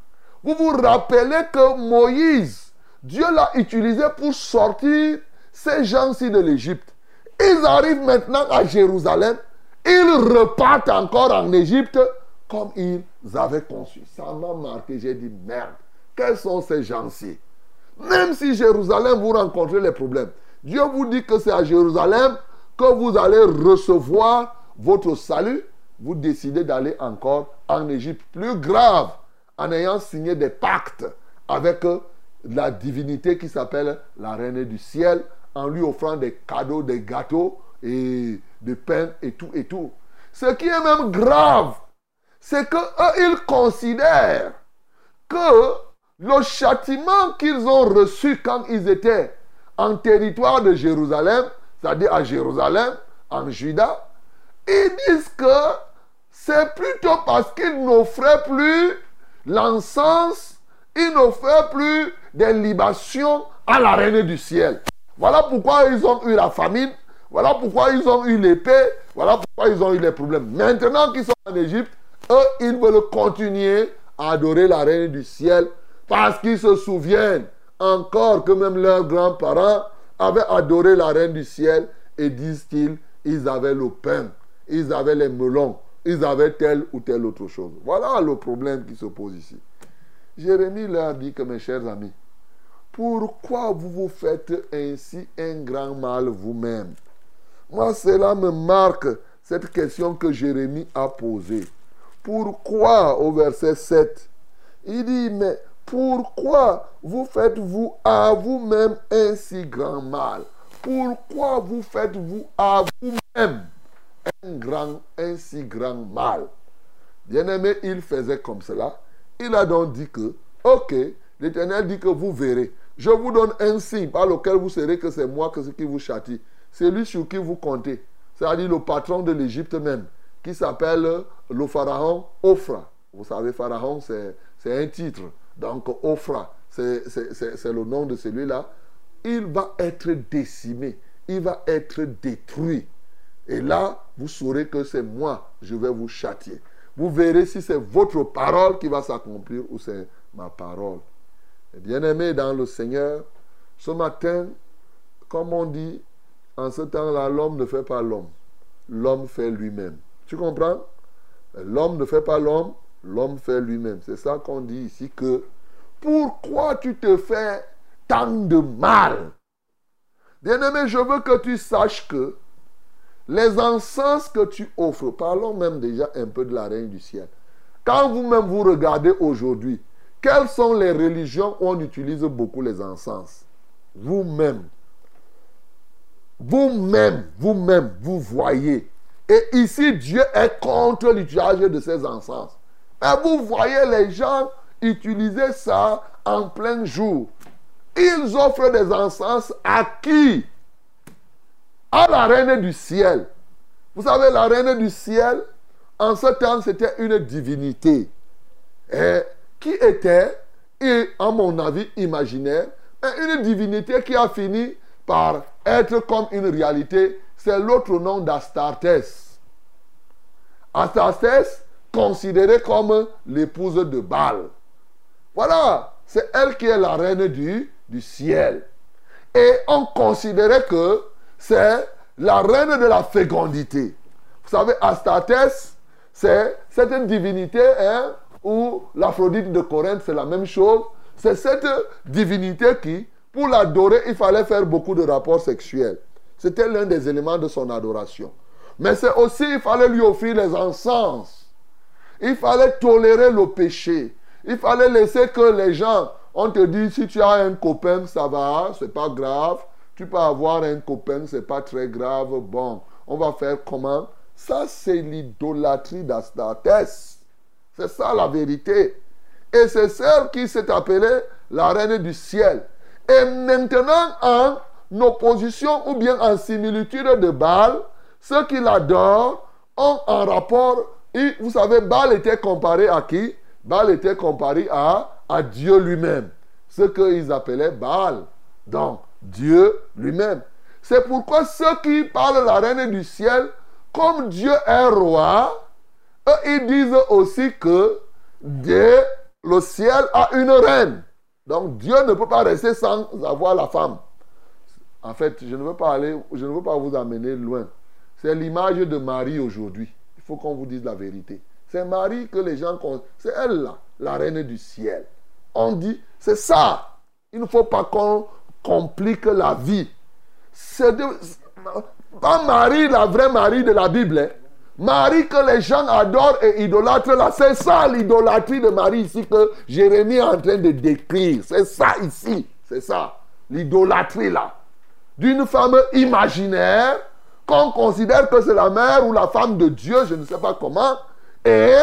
vous vous rappelez que Moïse, Dieu l'a utilisé pour sortir ces gens-ci de l'Égypte. Ils arrivent maintenant à Jérusalem, ils repartent encore en Égypte comme ils avaient conçu. Ça m'a marqué, j'ai dit merde, quels sont ces gens-ci? Même si Jérusalem, vous rencontrez les problèmes, Dieu vous dit que c'est à Jérusalem que vous allez recevoir votre salut, vous décidez d'aller encore en Égypte. Plus grave, en ayant signé des pactes avec euh, la divinité qui s'appelle la reine du ciel, en lui offrant des cadeaux, des gâteaux et des pain et tout et tout. Ce qui est même grave, c'est que eux, ils considèrent que le châtiment qu'ils ont reçu quand ils étaient en territoire de Jérusalem, c'est-à-dire à Jérusalem, en Juda, ils disent que c'est plutôt parce qu'ils n'offraient plus l'encens, ils n'offraient plus des libations à la reine du ciel. Voilà pourquoi ils ont eu la famine, voilà pourquoi ils ont eu l'épée, voilà pourquoi ils ont eu les problèmes. Maintenant qu'ils sont en Égypte, eux, ils veulent continuer à adorer la reine du ciel parce qu'ils se souviennent encore que même leurs grands-parents avaient adoré la reine du ciel et disent-ils, ils avaient le pain, ils avaient les melons, ils avaient telle ou telle autre chose. Voilà le problème qui se pose ici. Jérémie leur dit que mes chers amis, pourquoi vous vous faites ainsi un grand mal vous-même? Moi, cela me marque cette question que Jérémie a posée. Pourquoi, au verset 7, il dit, mais pourquoi vous faites-vous à vous-même un si grand mal? Pourquoi vous faites-vous à vous-même un, grand, un si grand mal? Bien-aimé, il faisait comme cela. Il a donc dit que, ok, l'Éternel dit que vous verrez. Je vous donne un signe par lequel vous saurez que c'est moi qui vous châtie. C'est lui sur qui vous comptez. C'est-à-dire le patron de l'Égypte même, qui s'appelle le pharaon Ophra. Vous savez, pharaon, c'est un titre. Donc, Ophra, c'est le nom de celui-là. Il va être décimé. Il va être détruit. Et là, vous saurez que c'est moi, je vais vous châtier. Vous verrez si c'est votre parole qui va s'accomplir ou c'est ma parole. Et bien-aimé dans le Seigneur, ce matin, comme on dit, en ce temps-là, l'homme ne fait pas l'homme. L'homme fait lui-même. Tu comprends? L'homme ne fait pas l'homme, l'homme fait lui-même. C'est ça qu'on dit ici que pourquoi tu te fais tant de mal? Bien-aimé, je veux que tu saches que les encens que tu offres, parlons même déjà un peu de la reine du ciel. Quand vous-même vous regardez aujourd'hui, quelles sont les religions où on utilise beaucoup les encens? Vous-même. Vous-même, vous-même, vous voyez. Et ici, Dieu est contre l'utilisation de ces encens. Mais vous voyez les gens utiliser ça en plein jour. Ils offrent des encens à qui? À la reine du ciel. Vous savez, la reine du ciel, en ce temps, c'était une divinité. Et qui était, et à mon avis imaginaire, une divinité qui a fini par être comme une réalité. C'est l'autre nom d'Astartés. Astartés, considérée comme l'épouse de Baal. Voilà, c'est elle qui est la reine du, du ciel. Et on considérait que c'est la reine de la fécondité. Vous savez, Astartés, c'est cette divinité hein, où l'Aphrodite de Corinthe, c'est la même chose. C'est cette divinité qui, pour l'adorer, il fallait faire beaucoup de rapports sexuels. C'était l'un des éléments de son adoration. Mais c'est aussi, il fallait lui offrir les encens. Il fallait tolérer le péché. Il fallait laisser que les gens, on te dit, si tu as un copain, ça va, c'est pas grave. Tu peux avoir un copain, c'est pas très grave. Bon, on va faire comment? Ça, c'est l'idolâtrie d'Astartés. C'est ça la vérité. Et c'est celle qui s'est appelée la reine du ciel. Et maintenant, en opposition ou bien en similitude de Baal, ceux qui l'adorent ont un rapport. Et vous savez, Baal était comparé à qui? Baal était comparé à, à Dieu lui-même. Ce qu'ils appelaient Baal. Donc, Dieu lui-même. C'est pourquoi ceux qui parlent la reine du ciel, comme Dieu est roi, eux, ils disent aussi que Dieu, le ciel a une reine. Donc Dieu ne peut pas rester sans avoir la femme. En fait, je ne veux pas aller, je ne veux pas vous amener loin. C'est l'image de Marie aujourd'hui. Il faut qu'on vous dise la vérité. C'est Marie que les gens. C'est elle là, la reine du ciel. On dit, c'est ça. Il ne faut pas qu'on complique la vie. C'est pas Marie, la vraie Marie de la Bible. hein. Marie que les gens adorent et idolâtrent là, c'est ça l'idolâtrie de Marie ici que Jérémie est en train de décrire. C'est ça ici, c'est ça, l'idolâtrie là. D'une femme imaginaire qu'on considère que c'est la mère ou la femme de Dieu, je ne sais pas comment, et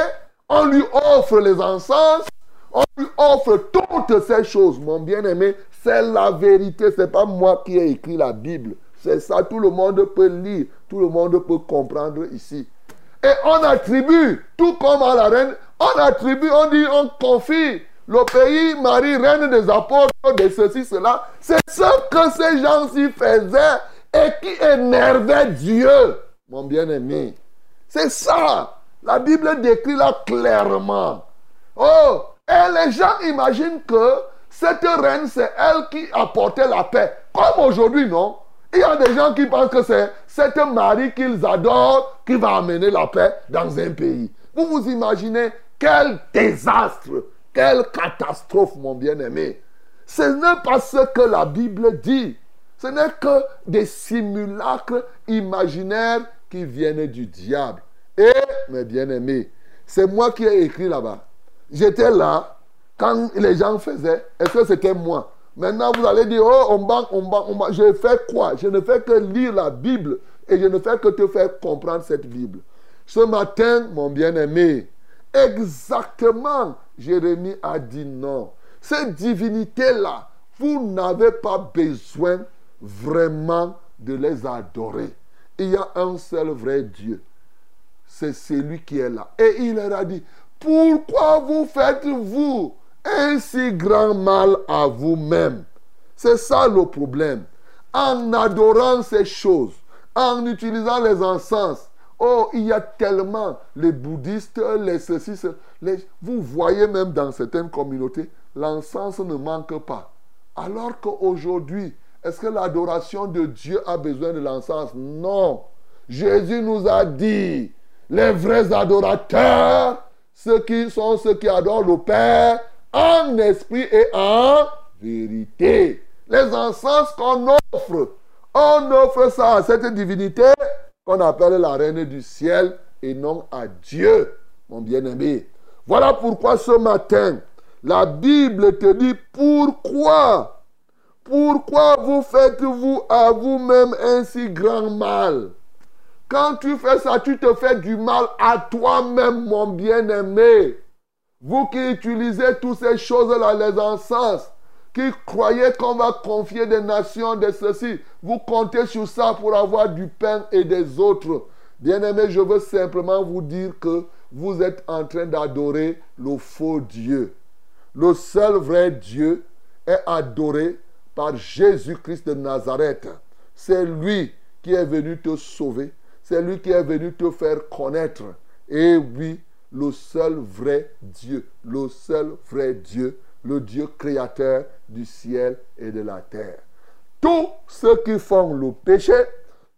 on lui offre les encens, on lui offre toutes ces choses. Mon bien-aimé, c'est la vérité, c'est pas moi qui ai écrit la Bible. C'est ça, tout le monde peut lire, tout le monde peut comprendre ici. Et on attribue, tout comme à la reine, on attribue, on dit, on confie le pays, Marie, reine des apôtres, de ceci, cela. C'est ce que ces gens-ci faisaient et qui énervait Dieu, mon bien-aimé. C'est ça. La Bible décrit là clairement. Oh, et les gens imaginent que cette reine, c'est elle qui apportait la paix. Comme aujourd'hui, non? Il y a des gens qui pensent que c'est cette Marie qu'ils adorent qui va amener la paix dans un pays. Vous vous imaginez quel désastre, quelle catastrophe, mon bien-aimé. Ce n'est pas ce que la Bible dit. Ce n'est que des simulacres imaginaires qui viennent du diable. Et, mes bien-aimés, c'est moi qui ai écrit là-bas. J'étais là quand les gens faisaient. Est-ce que c'était moi? Maintenant, vous allez dire, oh, on banque, on banque, on banque. Je fais quoi? Je ne fais que lire la Bible et je ne fais que te faire comprendre cette Bible. Ce matin, mon bien-aimé, exactement, Jérémie a dit non. Cette divinité-là, vous n'avez pas besoin vraiment de les adorer. Il y a un seul vrai Dieu. C'est celui qui est là. Et il leur a dit, pourquoi vous faites-vous un si grand mal à vous-même C'est ça le problème. En adorant ces choses, en utilisant les encens, oh, il y a tellement les bouddhistes, les ceci, ce- les- vous voyez même dans certaines communautés, l'encens ne manque pas. Alors qu'aujourd'hui, est-ce que l'adoration de Dieu a besoin de l'encens? Non. Jésus nous a dit, les vrais adorateurs, ceux qui sont ceux qui adorent le Père en esprit et en vérité. Les encens qu'on offre, on offre ça à cette divinité qu'on appelle la reine du ciel et non à Dieu, mon bien-aimé. Voilà pourquoi ce matin, la Bible te dit pourquoi pourquoi vous faites-vous à vous-même un si grand mal? Quand tu fais ça, tu te fais du mal à toi-même, mon bien-aimé. Vous qui utilisez toutes ces choses-là, les encens, qui croyez qu'on va confier des nations, de ceci, vous comptez sur ça pour avoir du pain et des autres. Bien-aimé, je veux simplement vous dire que vous êtes en train d'adorer le faux Dieu. Le seul vrai Dieu est adoré par Jésus-Christ de Nazareth. C'est lui qui est venu te sauver. C'est lui qui est venu te faire connaître. Et oui, le seul vrai Dieu, le seul vrai Dieu, le Dieu créateur du ciel et de la terre. Tous ceux qui font le péché,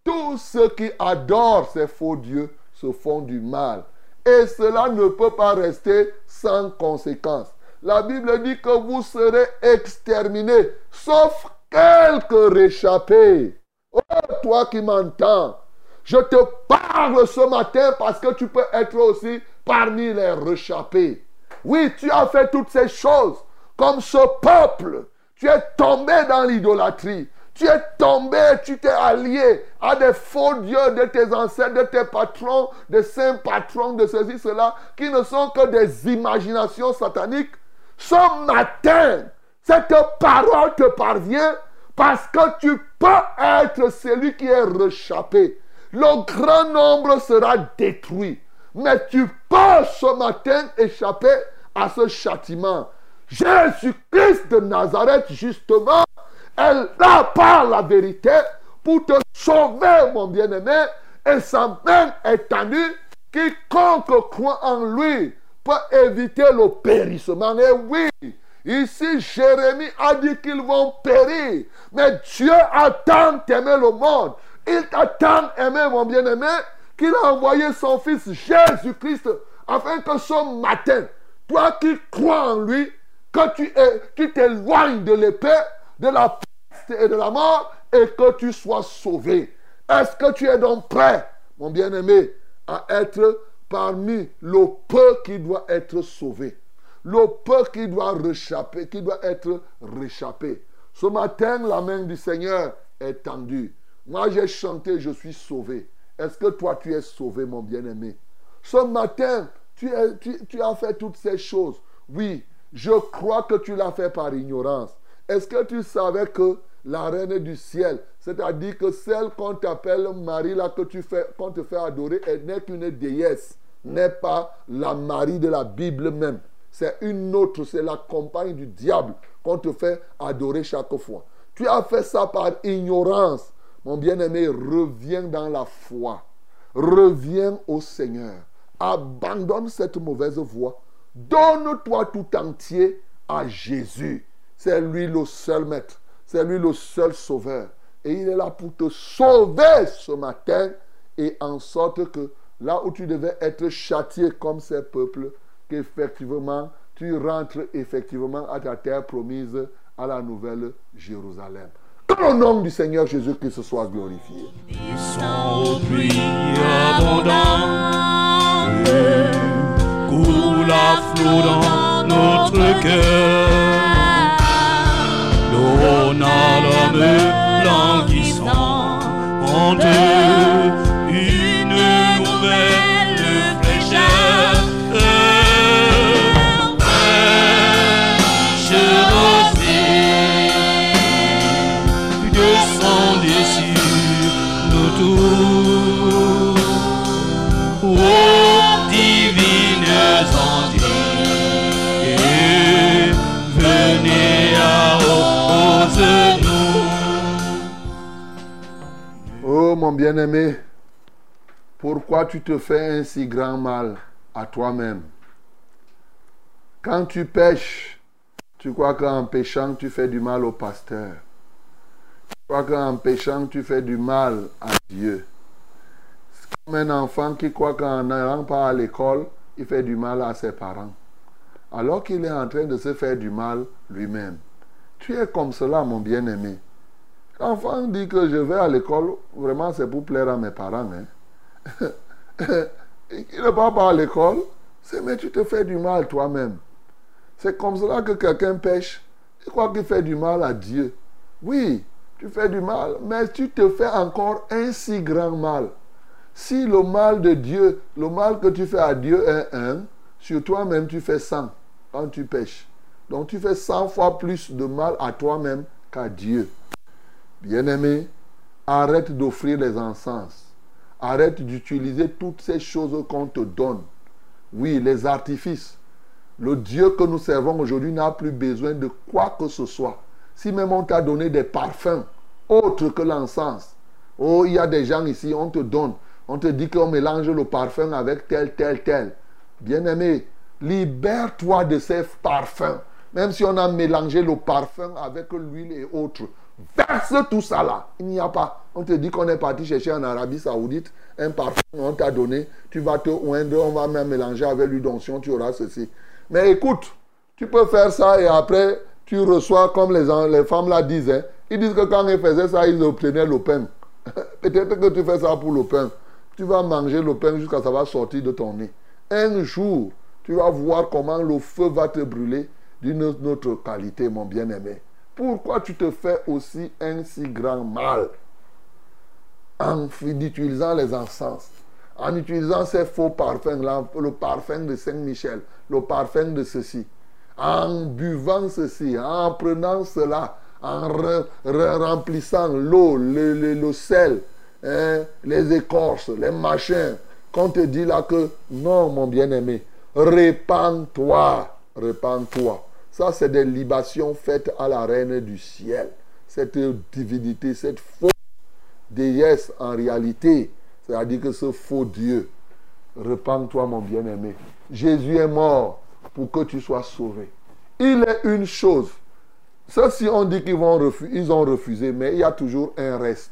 tous ceux qui adorent ces faux dieux se font du mal. Et cela ne peut pas rester sans conséquence. La Bible dit que vous serez exterminés, sauf quelques réchappés. Oh, toi qui m'entends, je te parle ce matin parce que tu peux être aussi parmi les réchappés. Oui, tu as fait toutes ces choses comme ce peuple. Tu es tombé dans l'idolâtrie. Tu es tombé, tu t'es allié à des faux dieux de tes ancêtres, de tes patrons, des saints patrons, de ceci, cela, qui ne sont que des imaginations sataniques. Ce matin, Cette parole te parvient parce que tu peux être celui qui est réchappé. Le grand nombre sera détruit. Mais tu peux ce matin échapper à ce châtiment. Jésus-Christ de Nazareth, justement, elle là par la vérité pour te sauver, mon bien-aimé, et sa main étendue, quiconque croit en lui peut éviter le périssement. Et oui, ici Jérémie a dit qu'ils vont périr, mais Dieu a tant aimé le monde, il t'a tant aimé, mon bien-aimé, qu'il a envoyé son fils Jésus-Christ afin que ce matin, toi qui crois en lui, que tu es, tu t'éloignes de l'épée, de la peste et de la mort et que tu sois sauvé. Est-ce que tu es donc prêt, mon bien-aimé, à être parmi le peu qui doit être sauvé, le peu qui doit réchapper, qui doit être réchappé? Ce matin, la main du Seigneur est tendue. Moi, j'ai chanté, je suis sauvé. Est-ce que toi, tu es sauvé, mon bien-aimé? Ce matin, tu, as fait toutes ces choses. Oui, je crois que tu l'as fait par ignorance. Est-ce que tu savais que la reine du ciel, c'est-à-dire que celle qu'on t'appelle Marie, là, que tu fais, qu'on te fait adorer, elle n'est qu'une déesse, n'est pas la Marie de la Bible même. C'est une autre, c'est la compagne du diable qu'on te fait adorer chaque fois. Tu as fait ça par ignorance. Mon bien-aimé, reviens dans la foi. Reviens au Seigneur. Abandonne cette mauvaise voie. Donne-toi tout entier à Jésus. C'est lui le seul maître. C'est lui le seul sauveur. Et il est là pour te sauver ce matin et en sorte que là où tu devais être châtié comme ces peuples, qu'effectivement tu rentres effectivement à ta terre promise à la nouvelle Jérusalem. Que le nom du Seigneur Jésus-Christ soit glorifié. coule à flot dans notre cœur. L'eau n'a l'homme languissant mon bien-aimé, pourquoi tu te fais un si grand mal à toi-même? Quand tu pêches, tu crois qu'en péchant, tu fais du mal au pasteur. Tu crois qu'en péchant, tu fais du mal à Dieu. C'est comme un enfant qui croit qu'en n'allant pas à l'école, il fait du mal à ses parents. Alors qu'il est en train de se faire du mal lui-même. Tu es comme cela, mon bien-aimé. L'enfant dit que je vais à l'école, vraiment c'est pour plaire à mes parents. Hein. Il ne va pas à l'école, c'est mais tu te fais du mal toi-même. C'est comme cela que quelqu'un pêche. Il croit qu'il fait du mal à Dieu. Oui, tu fais du mal, mais tu te fais encore un si grand mal. Si le mal de Dieu, le mal que tu fais à Dieu est un, sur toi-même tu fais 100 quand tu pêches. Donc tu fais 100 fois plus de mal à toi-même qu'à Dieu. Bien-aimé, arrête d'offrir les encens. Arrête d'utiliser toutes ces choses qu'on te donne. Oui, les artifices. Le Dieu que nous servons aujourd'hui n'a plus besoin de quoi que ce soit. Si même on t'a donné des parfums autres que l'encens. Oh, il y a des gens ici, on te donne. On te dit qu'on mélange le parfum avec tel, tel, tel. Bien-aimé, libère-toi de ces parfums. Même si on a mélangé le parfum avec l'huile et autres. Verse tout ça là. Il n'y a pas. On te dit qu'on est parti chercher en Arabie Saoudite un parfum, on t'a donné. Tu vas te oindre, on va même mélanger avec l'huile d'onction, tu auras ceci. Mais écoute, tu peux faire ça et après, tu reçois, comme les, les femmes là disaient, ils disent que quand ils faisaient ça, ils obtenaient le. Peut-être que tu fais ça pour le. Tu vas manger le pain jusqu'à ça va sortir de ton nez. Un jour, tu vas voir comment le feu va te brûler d'une autre qualité, mon bien-aimé. Pourquoi tu te fais aussi un si grand mal en utilisant les encens, en utilisant ces faux parfums, le parfum de Saint-Michel, le parfum de ceci, en buvant ceci, en prenant cela, en re- re- remplissant l'eau, le, le- le sel, hein, les écorces, les machins, qu'on te dit là que non, mon bien-aimé, répands-toi, répands-toi. Ça, c'est des libations faites à la reine du ciel. Cette divinité, cette fausse déesse en réalité, c'est-à-dire que ce faux Dieu, Repends-toi, mon bien-aimé. Jésus est mort pour que tu sois sauvé. Il est une chose. Ceux-ci ont dit qu'ils vont refu- ils ont refusé, mais il y a toujours un reste.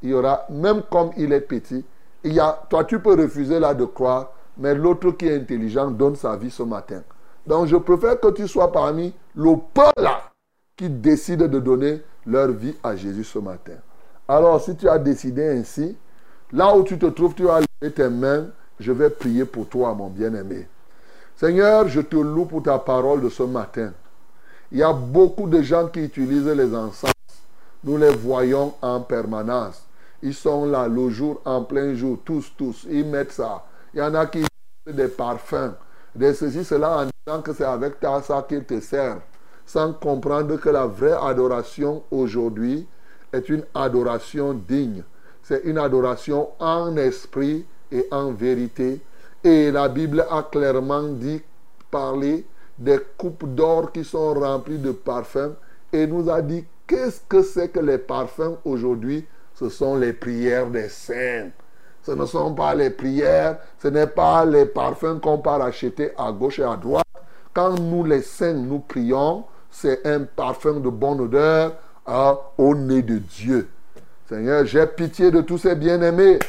Il y aura, même comme il est petit, il y a, toi tu peux refuser là de croire, mais l'autre qui est intelligent donne sa vie ce matin. Donc je préfère que tu sois parmi le peuple qui décide de donner leur vie à Jésus ce matin. Alors si tu as décidé ainsi, là où tu te trouves, tu vas lever tes mains, je vais prier pour toi, mon bien-aimé. Seigneur, je te loue pour ta parole de ce matin. Il y a beaucoup de gens qui utilisent les encens. Nous les voyons en permanence. Ils sont là le jour, en plein jour, tous, tous. Ils mettent ça. Il y en a qui mettent des parfums, des ceci, cela, en disant que c'est avec ta, ça qu'ils te servent, sans comprendre que la vraie adoration aujourd'hui est une adoration digne. C'est une adoration en esprit et en vérité. Et la Bible a clairement dit, parlé des coupes d'or qui sont remplies de parfums et nous a dit qu'est-ce que c'est que les parfums aujourd'hui? Ce sont les prières des saints. Ce ne sont pas les prières, ce n'est pas les parfums qu'on part acheter à gauche et à droite. Quand nous les saints, nous prions, c'est un parfum de bonne odeur hein, au nez de Dieu. Seigneur, j'ai pitié de tous ces bien-aimés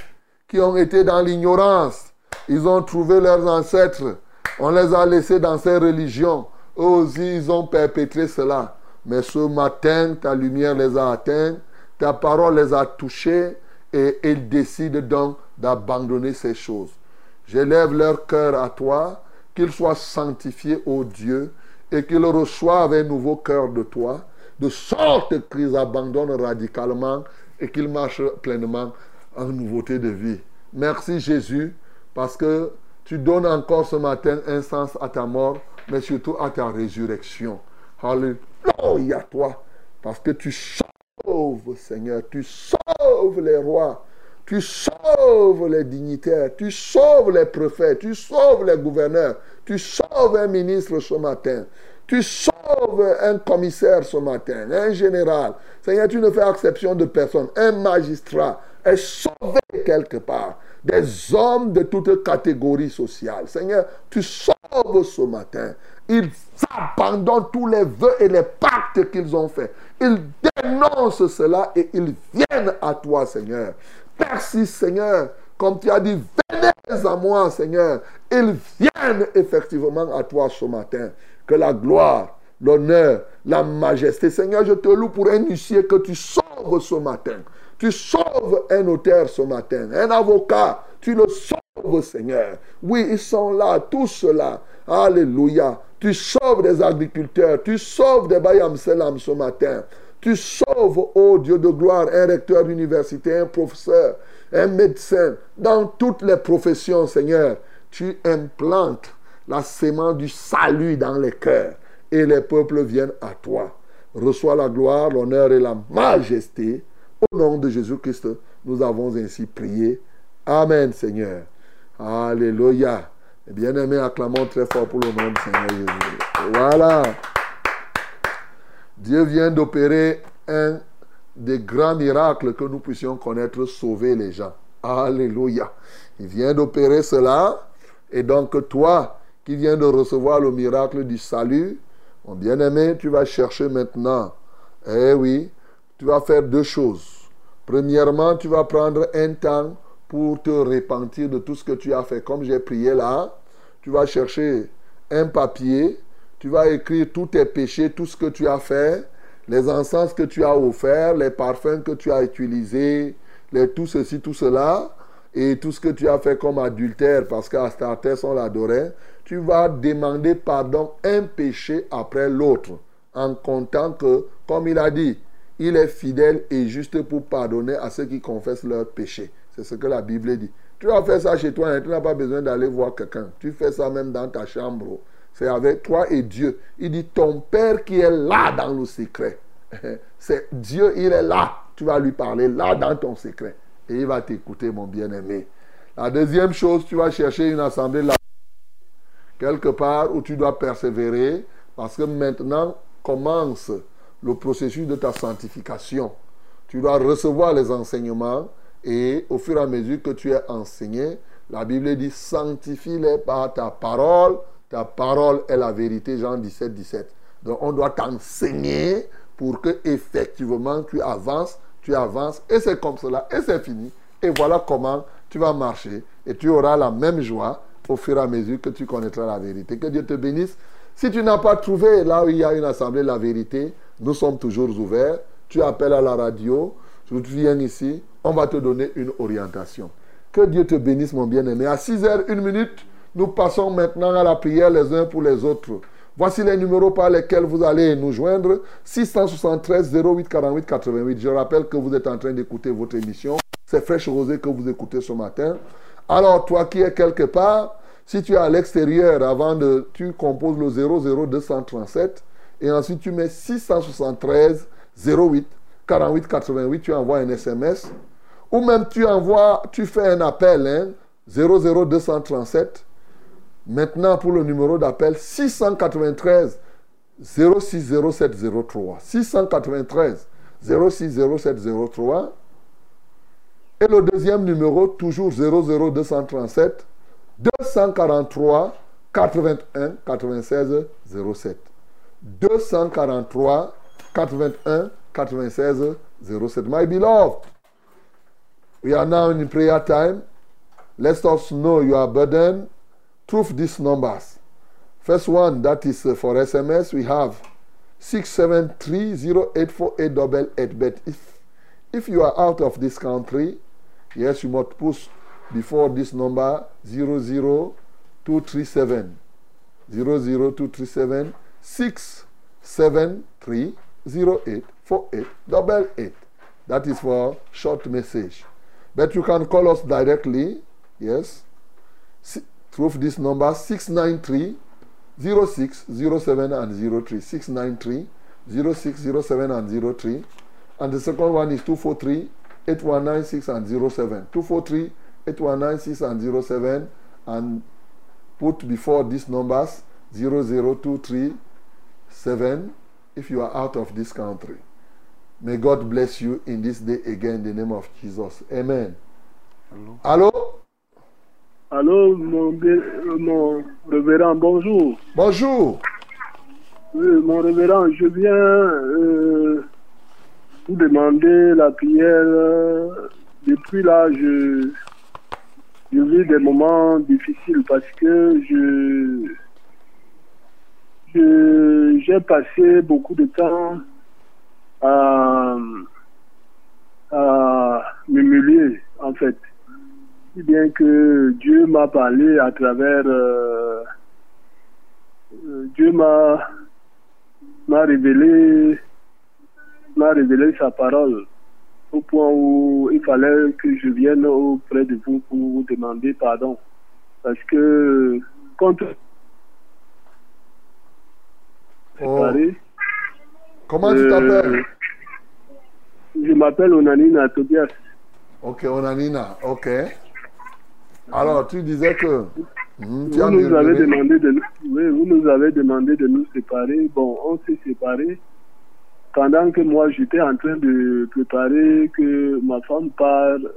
qui ont été dans l'ignorance. Ils ont trouvé leurs ancêtres. On les a laissés dans ces religions. Eux aussi, ils ont perpétré cela. Mais ce matin, ta lumière les a atteints, ta parole les a touchés et ils décident donc d'abandonner ces choses. J'élève leur cœur à toi, qu'ils soient sanctifiés, ô Dieu, et qu'ils reçoivent un nouveau cœur de toi, de sorte qu'ils abandonnent radicalement et qu'ils marchent pleinement en nouveauté de vie. Merci Jésus, parce que tu donnes encore ce matin un sens à ta mort, mais surtout à ta résurrection. Alléluia toi, parce que tu sauves, Seigneur, tu sauves les rois, tu sauves les dignitaires, tu sauves les préfets, tu sauves les gouverneurs, tu sauves un ministre ce matin, tu sauves un commissaire ce matin, un général. Seigneur, tu ne fais exception de personne. Un magistrat est sauvé quelque part. Des hommes de toutes catégories sociales. Seigneur, tu sauves ce matin. Ils abandonnent tous les vœux et les pactes qu'ils ont faits. Ils dénoncent cela et ils viennent à toi, Seigneur. Merci, Seigneur. Comme tu as dit, venez à moi, Seigneur. Ils viennent effectivement à toi ce matin. Que la gloire, l'honneur, la majesté, Seigneur, je te loue pour un que tu sauves ce matin. Tu sauves un auteur ce matin, un avocat, tu le sauves, Seigneur. Oui, ils sont là, tous ceux-là. Alléluia. Tu sauves des agriculteurs, tu sauves des Bayam Selam ce matin. Tu sauves, ô Dieu de gloire, un recteur d'université, un professeur, un médecin, dans toutes les professions, Seigneur. Tu implantes la sémence du salut dans les cœurs et les peuples viennent à toi. Reçois la gloire, l'honneur et la majesté. Au nom de Jésus-Christ, nous avons ainsi prié. Amen, Seigneur. Alléluia. Bien-aimés, acclamons très fort pour le nom du Seigneur Jésus. Voilà. Dieu vient d'opérer un des grands miracles que nous puissions connaître, sauver les gens. Alléluia. Il vient d'opérer cela. Et donc toi qui viens de recevoir le miracle du salut, mon bien-aimé, tu vas chercher maintenant. Eh oui, tu vas faire deux choses. Premièrement, tu vas prendre un temps pour te repentir de tout ce que tu as fait. Comme j'ai prié là, tu vas chercher un papier, tu vas écrire tous tes péchés, tout ce que tu as fait, les encens que tu as offerts, les parfums que tu as utilisés, les, tout ceci, tout cela, et tout ce que tu as fait comme adultère, parce qu'Astartès, on l'adorait, tu vas demander pardon un péché après l'autre, en comptant que, comme il a dit, il est fidèle et juste pour pardonner à ceux qui confessent leurs péchés. C'est ce que la Bible dit. Tu vas faire ça chez toi, hein, tu n'as pas besoin d'aller voir quelqu'un. Tu fais ça même dans ta chambre. C'est avec toi et Dieu. Il dit ton Père qui est là dans le secret. C'est Dieu, il est là. Tu vas lui parler là dans ton secret. Et il va t'écouter, mon bien-aimé. La deuxième chose, tu vas chercher une assemblée là, quelque part où tu dois persévérer, parce que maintenant commence le processus de ta sanctification. Tu dois recevoir les enseignements et au fur et à mesure que tu es enseigné, la Bible dit sanctifie-les par ta parole. Ta parole est la vérité, Jean 17, 17. Donc on doit t'enseigner pour que effectivement tu avances, tu avances et c'est comme cela et c'est fini. Et voilà comment tu vas marcher et tu auras la même joie au fur et à mesure que tu connaîtras la vérité. Que Dieu te bénisse. Si tu n'as pas trouvé là où il y a une assemblée la vérité, nous sommes toujours ouverts. Tu appelles à la radio, tu viens ici, on va te donner une orientation. Que Dieu te bénisse, mon bien-aimé. À 6 h une minute, nous passons maintenant à la prière les uns pour les autres. Voici les numéros par lesquels vous allez nous joindre. 673 08 48 88. Je rappelle que vous êtes en train d'écouter votre émission. C'est Fraîche Rosée que vous écoutez ce matin. Alors, toi qui es quelque part, si tu es à l'extérieur, avant de, tu composes le 00237 et ensuite tu mets 673 08 48 88, tu envoies un SMS ou même tu envoies, tu fais un appel, hein, 00237. Maintenant, pour le numéro d'appel, 693 060703. 693 060703. Et le deuxième numéro, toujours 00237 243 81 96 07. 243 81 96 07. My beloved, we are now in prayer time. Let us know your burden through these numbers. First one, that is uh, for SMS, we have 673084888. But if, you are out of this country, yes, you must push before this number 00237. 00237 673084888. That is for short message. But you can call us directly, yes, through this number 693 06 07 and 03. 693 06 07 and 03. And the second one is 243 8196 and 07. 243 8196 and 07. And put before these numbers 00237 if you are out of this country. May God bless you in this day again in the name of Jesus. Amen. Allô? Allô, mon, mon révérend, bonjour. Bonjour. Oui, mon révérend, je viens euh, vous demander la prière. Depuis là, je, je vis des moments difficiles parce que je j'ai passé beaucoup de temps à, à m'humilier, en fait. Si bien que Dieu m'a parlé à travers. euh, euh, Dieu m'a m'a révélé m'a révélé sa parole au point où il fallait que je vienne auprès de vous pour vous demander pardon. Parce que contre Oh. Comment tu euh, t'appelles? Je m'appelle Onanina Tobias. Ok, Onanina. Ok. Alors, tu disais que. Hmm, Vous nous avez demandé de nous, oui, vous nous avez demandé de nous séparer. Bon, on s'est séparés pendant que moi j'étais en train de préparer que ma femme parle,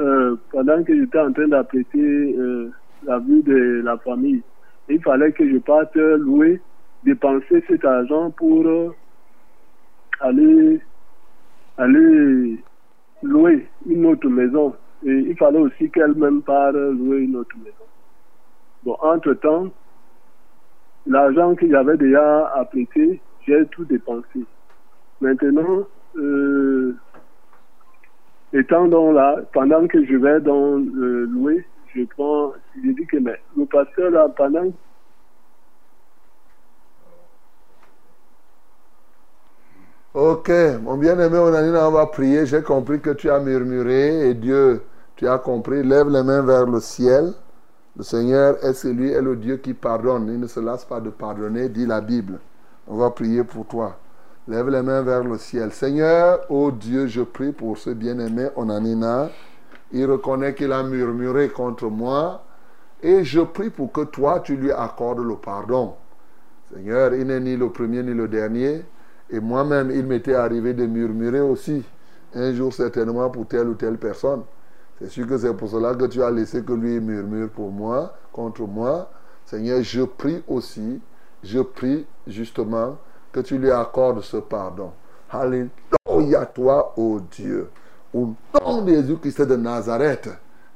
euh, pendant que j'étais en train d'apprêter euh, la vie de la famille. Il fallait que je parte louer, dépenser cet argent pour euh, aller, aller louer une autre maison. Et il fallait aussi qu'elle-même parte louer une autre maison. Bon, entre-temps, l'argent que j'avais déjà apprêté, j'ai tout dépensé. Maintenant, euh, étant donc là, pendant que je vais dans euh, louer, je prends, je dis que mais le pasteur là, pendant Ok, mon bien-aimé Onanina, on va prier. J'ai compris que tu as murmuré et Dieu, tu as compris. Lève les mains vers le ciel. Le Seigneur est celui, est le Dieu qui pardonne. Il ne se lasse pas de pardonner, dit la Bible. On va prier pour toi. Lève les mains vers le ciel. Seigneur, oh Dieu, je prie pour ce bien-aimé Onanina. Il reconnaît qu'il a murmuré contre moi. Et je prie pour que toi, tu lui accordes le pardon. Seigneur, il n'est ni le premier ni le dernier. Et moi-même, il m'était arrivé de murmurer aussi. Un jour, certainement, pour telle ou telle personne. C'est sûr que c'est pour cela que tu as laissé que lui murmure pour moi, contre moi. Seigneur, je prie aussi, je prie justement que tu lui accordes ce pardon. Alléluia toi, ô Dieu. Au nom de Jésus-Christ de Nazareth,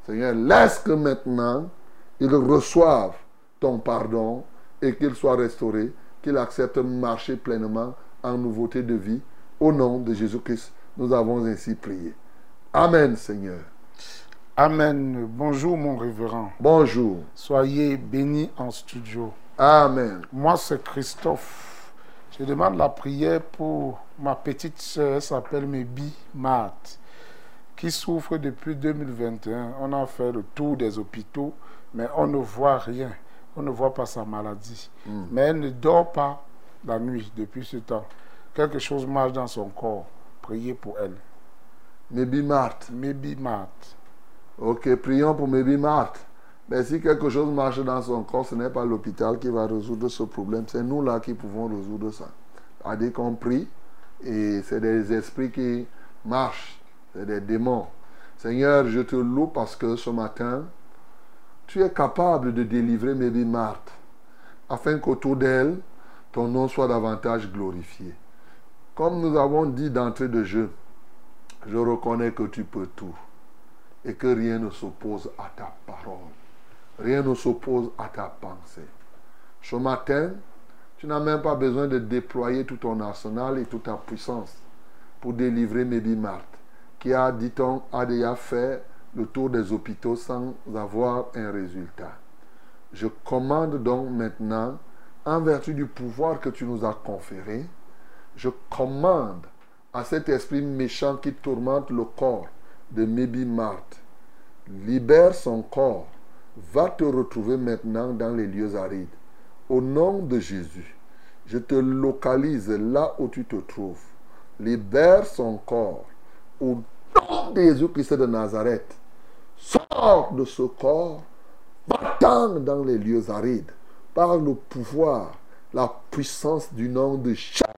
Seigneur, laisse que maintenant il reçoive ton pardon et qu'il soit restauré, qu'il accepte de marcher pleinement en nouveauté de vie. Au nom de Jésus-Christ, nous avons ainsi prié. Amen, Seigneur. Amen. Bonjour, mon révérend. Bonjour. Soyez bénis en studio. Amen. Moi, c'est Christophe. Je demande la prière pour ma petite soeur, elle s'appelle Mebi Matt, qui souffre depuis 2021. On a fait le tour des hôpitaux, mais on ne voit rien. On ne voit pas sa maladie. Hmm. Mais elle ne dort pas la nuit depuis ce temps. Quelque chose marche dans son corps. Priez pour elle. Maybe Marthe. Mebi Matt. Ok, prions pour Maybe Marthe. Mais si quelque chose marche dans son corps, ce n'est pas l'hôpital qui va résoudre ce problème. C'est nous là qui pouvons résoudre ça. C'est-à-dire qu'on prie et c'est des esprits qui marchent. C'est des démons. Seigneur, je te loue parce que ce matin, tu es capable de délivrer Maybe Marthe afin qu'autour d'elle, ton nom soit davantage glorifié. Comme nous avons dit d'entrée de jeu, je reconnais que tu peux tout et que rien ne s'oppose à ta parole. Rien ne s'oppose à ta pensée. Ce matin, tu n'as même pas besoin de déployer tout ton arsenal et toute ta puissance pour délivrer Maybe Marthe, qui a, dit-on, a déjà fait le tour des hôpitaux sans avoir un résultat. Je commande donc maintenant, en vertu du pouvoir que tu nous as conféré, je commande à cet esprit méchant qui tourmente le corps de Maybe Marthe, libère son corps, va te retrouver maintenant dans les lieux arides. Au nom de Jésus, je te localise là où tu te trouves. Libère son corps. Au nom de Jésus-Christ de Nazareth, sors de ce corps, va-t'en dans les lieux arides par le pouvoir, la puissance du nom de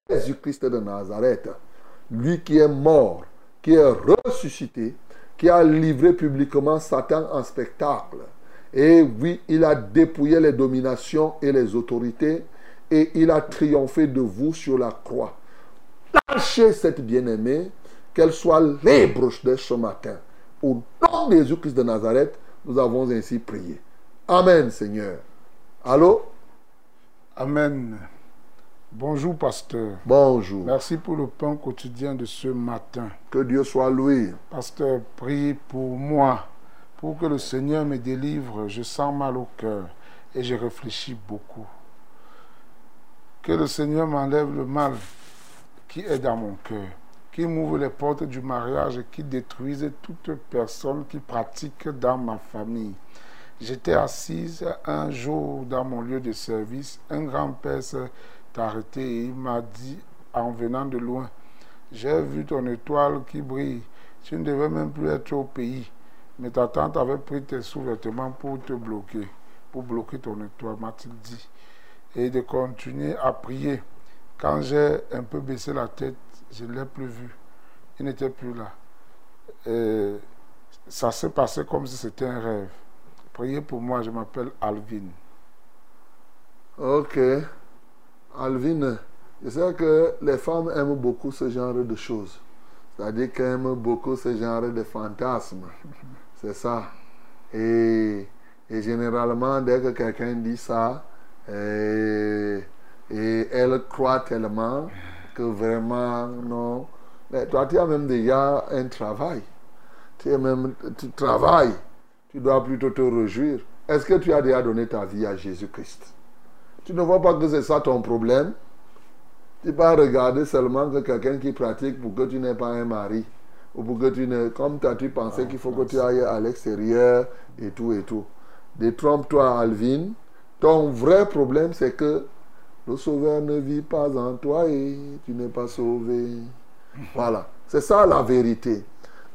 Jésus-Christ de Nazareth. Lui qui est mort, qui est ressuscité, qui a livré publiquement Satan en spectacle. Et oui, il a dépouillé les dominations et les autorités et il a triomphé de vous sur la croix. Lâchez cette bien-aimée, qu'elle soit libre de ce matin. Au nom de Jésus-Christ de Nazareth, nous avons ainsi prié. Amen, Seigneur. Allô? Amen. Bonjour, pasteur. Bonjour. Merci pour le pain quotidien de ce matin. Que Dieu soit loué. Pasteur, prie pour moi, pour que le Seigneur me délivre. Je sens mal au cœur et je réfléchis beaucoup. Que le Seigneur m'enlève le mal qui est dans mon cœur, qui m'ouvre les portes du mariage et qui détruise toute personne qui pratique dans ma famille. J'étais assise un jour dans mon lieu de service. Un grand-père s'est arrêté et il m'a dit en venant de loin, j'ai vu ton étoile qui brille. Tu ne devais même plus être au pays. Mais ta tante avait pris tes sous-vêtements pour te bloquer, pour bloquer ton étoile, m'a-t-il dit. Et de continuer à prier. Quand j'ai un peu baissé la tête, je ne l'ai plus vu. Il n'était plus là. Et ça s'est passé comme si c'était un rêve. Priez pour moi, je m'appelle Alvin. Ok. Alvin, je sais que les femmes aiment beaucoup ce genre de choses. C'est-à-dire qu'elles aiment beaucoup ce genre de fantasmes. C'est ça. Et, généralement, dès que quelqu'un dit ça, et, et elle croit tellement que vraiment, non. Mais toi, tu as même déjà un travail. Tu travailles. Tu dois plutôt te réjouir. Est-ce que tu as déjà donné ta vie à Jésus-Christ? Tu ne vois pas que c'est ça ton problème? Tu pas regarder seulement que quelqu'un qui pratique pour que tu n'aies pas un mari. Ou pour que tu ne... Comme tu as-tu pensé qu'il faut que tu ailles à l'extérieur et tout et tout. Détrompe-toi, Alvin. Ton vrai problème, c'est que le Sauveur ne vit pas en toi et tu n'es pas sauvé. Voilà. C'est ça la vérité.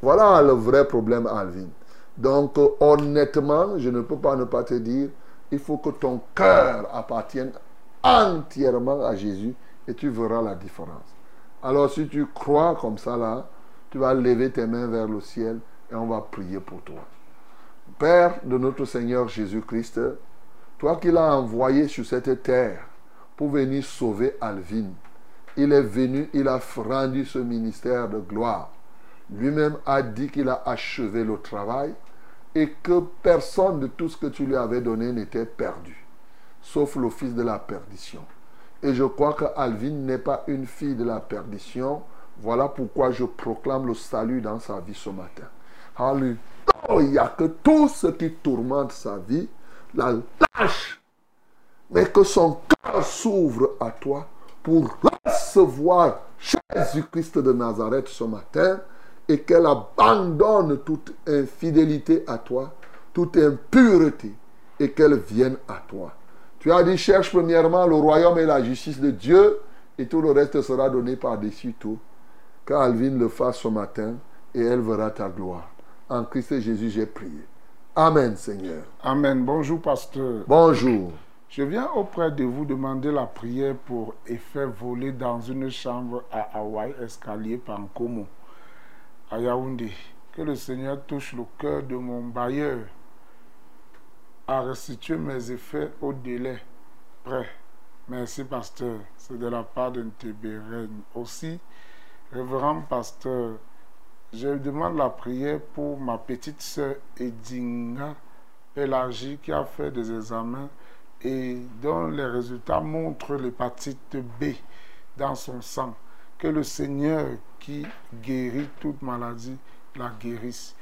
Voilà le vrai problème, Alvin. Donc, honnêtement, je ne peux pas ne pas te dire, il faut que ton cœur appartienne entièrement à Jésus et tu verras la différence. Alors, si tu crois comme ça là, tu vas lever tes mains vers le ciel et on va prier pour toi. Père de notre Seigneur Jésus-Christ, toi qui l'as envoyé sur cette terre pour venir sauver Alvin, il est venu, il a rendu ce ministère de gloire. Lui-même a dit qu'il a achevé le travail et que personne de tout ce que tu lui avais donné n'était perdu, sauf le fils de la perdition. Et je crois que Alvin n'est pas une fille de la perdition. Voilà pourquoi je proclame le salut dans sa vie ce matin. Alléluia. Il n'y a que tout ce qui tourmente sa vie, la lâche. Mais que son cœur s'ouvre à toi pour recevoir Jésus-Christ de Nazareth ce matin et qu'elle abandonne toute infidélité à toi, toute impureté et qu'elle vienne à toi. Tu as dit, cherche premièrement le royaume et la justice de Dieu et tout le reste sera donné par-dessus tout. Qu'Alvin le fasse ce matin et elle verra ta gloire. En Christ Jésus, j'ai prié. Amen, Seigneur. Amen. Bonjour, pasteur. Bonjour. Je viens auprès de vous demander la prière pour effet volé dans une chambre à Hawaï, escalier Pankomo, à Yaoundé. Que le Seigneur touche le cœur de mon bailleur à restituer mes effets au délai prêt. Merci, pasteur. C'est de la part d'un Tébérène. Aussi, révérend pasteur, je demande la prière pour ma petite sœur Edinga Pélagie qui a fait des examens et dont les résultats montrent l'hépatite B dans son sang. Que le Seigneur qui guérit toute maladie la guérisse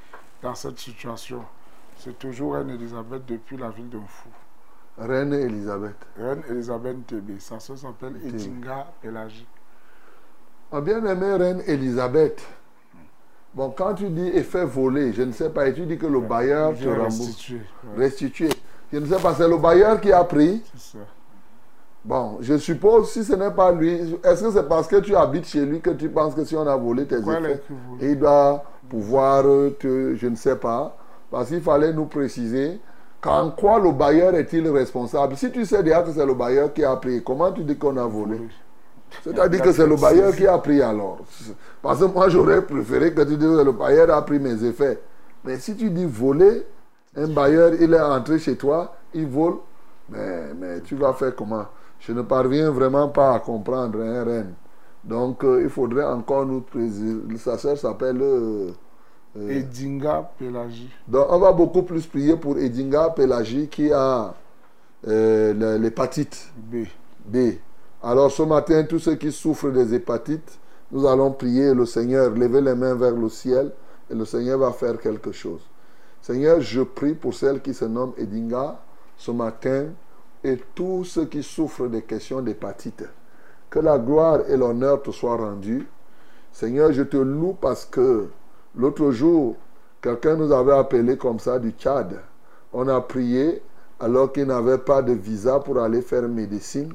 dans cette situation. C'est toujours Reine Elisabeth depuis la ville de Fou. Reine Elisabeth. Reine Elisabeth TB. Sa soeur s'appelle Edinga Pélagie. Ma bien-aimée Reine Elisabeth. Bon, quand tu dis effet volé, je ne sais pas, et tu dis que le bailleur te rembourse. Restituer. ouais. Restitué. Je ne sais pas, c'est le bailleur qui a pris. C'est ça. Bon, je suppose, si ce n'est pas lui, est-ce que c'est parce que tu habites chez lui que tu penses que si on a volé tes effets, il doit pouvoir te, je ne sais pas, parce qu'il fallait nous préciser qu'en quoi le bailleur est-il responsable. Si tu sais déjà que c'est le bailleur qui a pris, comment tu dis qu'on a volé? C'est-à-dire que c'est le bailleur qui a pris alors. Parce que moi, j'aurais préféré que tu dises que le bailleur a pris mes effets. Mais si tu dis voler, un bailleur, il est entré chez toi, il vole, mais, mais tu vas faire comment? Je ne parviens vraiment pas à comprendre, hein, Reine. Donc, euh, il faudrait encore nous préciser. Sa soeur s'appelle... euh, euh, Edinga Pélagie. donc, on va beaucoup plus prier pour Edinga Pélagie qui a l'hépatite B. B. Alors, ce matin, tous ceux qui souffrent des hépatites, nous allons prier le Seigneur, lever les mains vers le ciel et le Seigneur va faire quelque chose. Seigneur, je prie pour celle qui se nomme Edinga ce matin et tous ceux qui souffrent des questions d'hépatite. Que la gloire et l'honneur te soient rendus. Seigneur, je te loue parce que l'autre jour, quelqu'un nous avait appelé comme ça du Tchad. On a prié alors qu'il n'avait pas de visa pour aller faire médecine.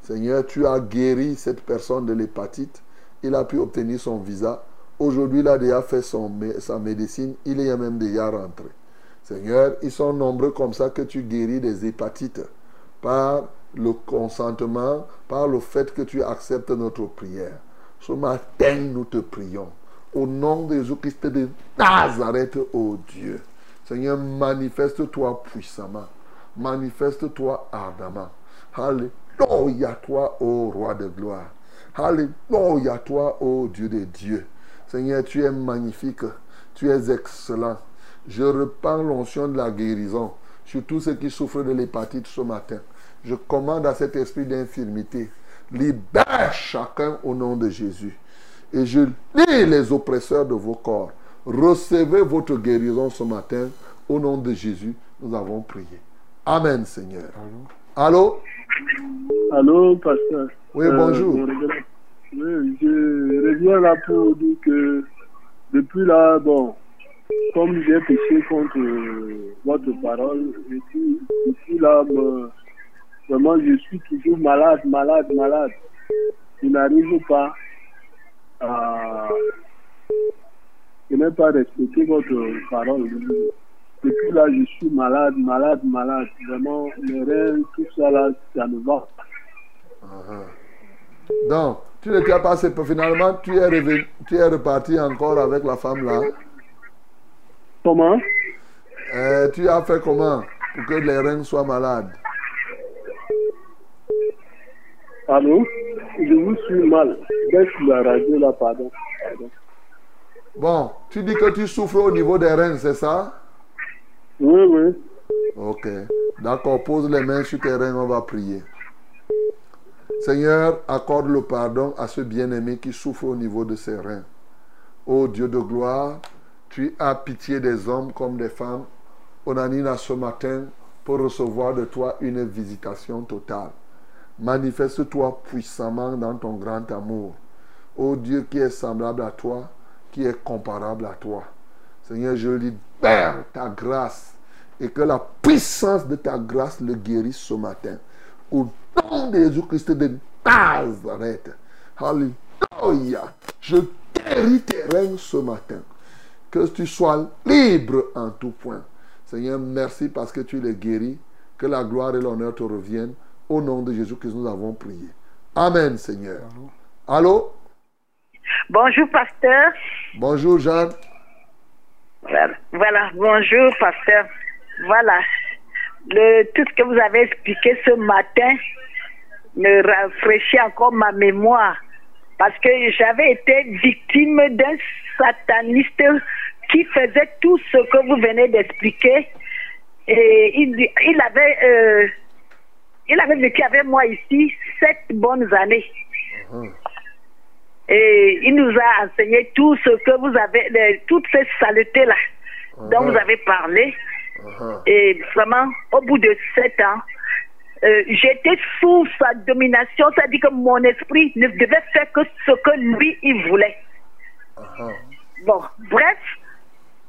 Seigneur, tu as guéri cette personne de l'hépatite. Il a pu obtenir son visa. Aujourd'hui, il a déjà fait son, sa médecine. Il est même déjà rentré. Seigneur, ils sont nombreux comme ça que tu guéris des hépatites par le consentement, par le fait que tu acceptes notre prière. Ce matin, nous te prions. Au nom de Jésus-Christ de Nazareth, ô Dieu. Seigneur, manifeste-toi puissamment. Manifeste-toi ardemment. Alléluia toi, ô roi de gloire. Alléluia toi, ô Dieu de Dieu. Seigneur, tu es magnifique. Tu es excellent. Je repends l'onction de la guérison sur tous ceux qui souffrent de l'hépatite ce matin. Je commande à cet esprit d'infirmité. Libère chacun au nom de Jésus. Et je lis les oppresseurs de vos corps. Recevez votre guérison ce matin. Au nom de Jésus, nous avons prié. Amen, Seigneur. Allô? Allô, pasteur. Oui, bonjour. je regrette. Oui, je reviens là pour dire que depuis là, bon, comme j'ai péché contre euh, votre parole, je suis, je suis là, me- vraiment, je suis toujours malade, malade, malade. Je n'arrive pas à je n'ai pas respecté votre parole. Depuis là, je suis malade, malade, malade. Vraiment, mes reins, tout ça là, ça ne va. Uh-huh. Donc, tu n'étais pas assez. Finalement, tu es, revenu, tu es reparti encore avec la femme là. Comment? Euh, Tu as fait comment pour que les reins soient malades? Allô Je vous suis mal. Baisse la radio là, pardon. pardon. Bon, tu dis que tu souffres au niveau des reins, c'est ça? Oui, oui. Ok. D'accord, pose les mains sur tes reins, on va prier. Seigneur, accorde le pardon à ce bien-aimé qui souffre au niveau de ses reins. Ô Dieu de gloire, tu as pitié des hommes comme des femmes. On anime à ce matin pour recevoir de toi une visitation totale. Manifeste-toi puissamment dans ton grand amour. Ô Dieu qui est semblable à toi, qui est comparable à toi. Seigneur, je libère ta grâce et que la puissance de ta grâce le guérisse ce matin. Au nom de Jésus-Christ de Nazareth. Alléluia. Je guéris tes reins ce matin. Que tu sois libre en tout point. Seigneur, merci parce que tu les guéris. Que la gloire et l'honneur te reviennent. Au nom de Jésus-Christ, nous avons prié. Amen, Seigneur. Allô? Bonjour, pasteur. Bonjour, Jeanne. Voilà, Voilà. bonjour, pasteur. Voilà, le, tout ce que vous avez expliqué ce matin me rafraîchit encore ma mémoire. Parce que j'avais été victime d'un sataniste qui faisait tout ce que vous venez d'expliquer. Et il, il avait, euh, il avait vécu avec moi ici sept bonnes années. Et il nous a enseigné tout ce que vous avez, les- toutes ces saletés-là dont vous avez parlé. Et vraiment, au bout de sept ans, euh, j'étais sous sa domination, c'est-à-dire que mon esprit ne devait faire que ce que lui, il voulait. Bon, bref,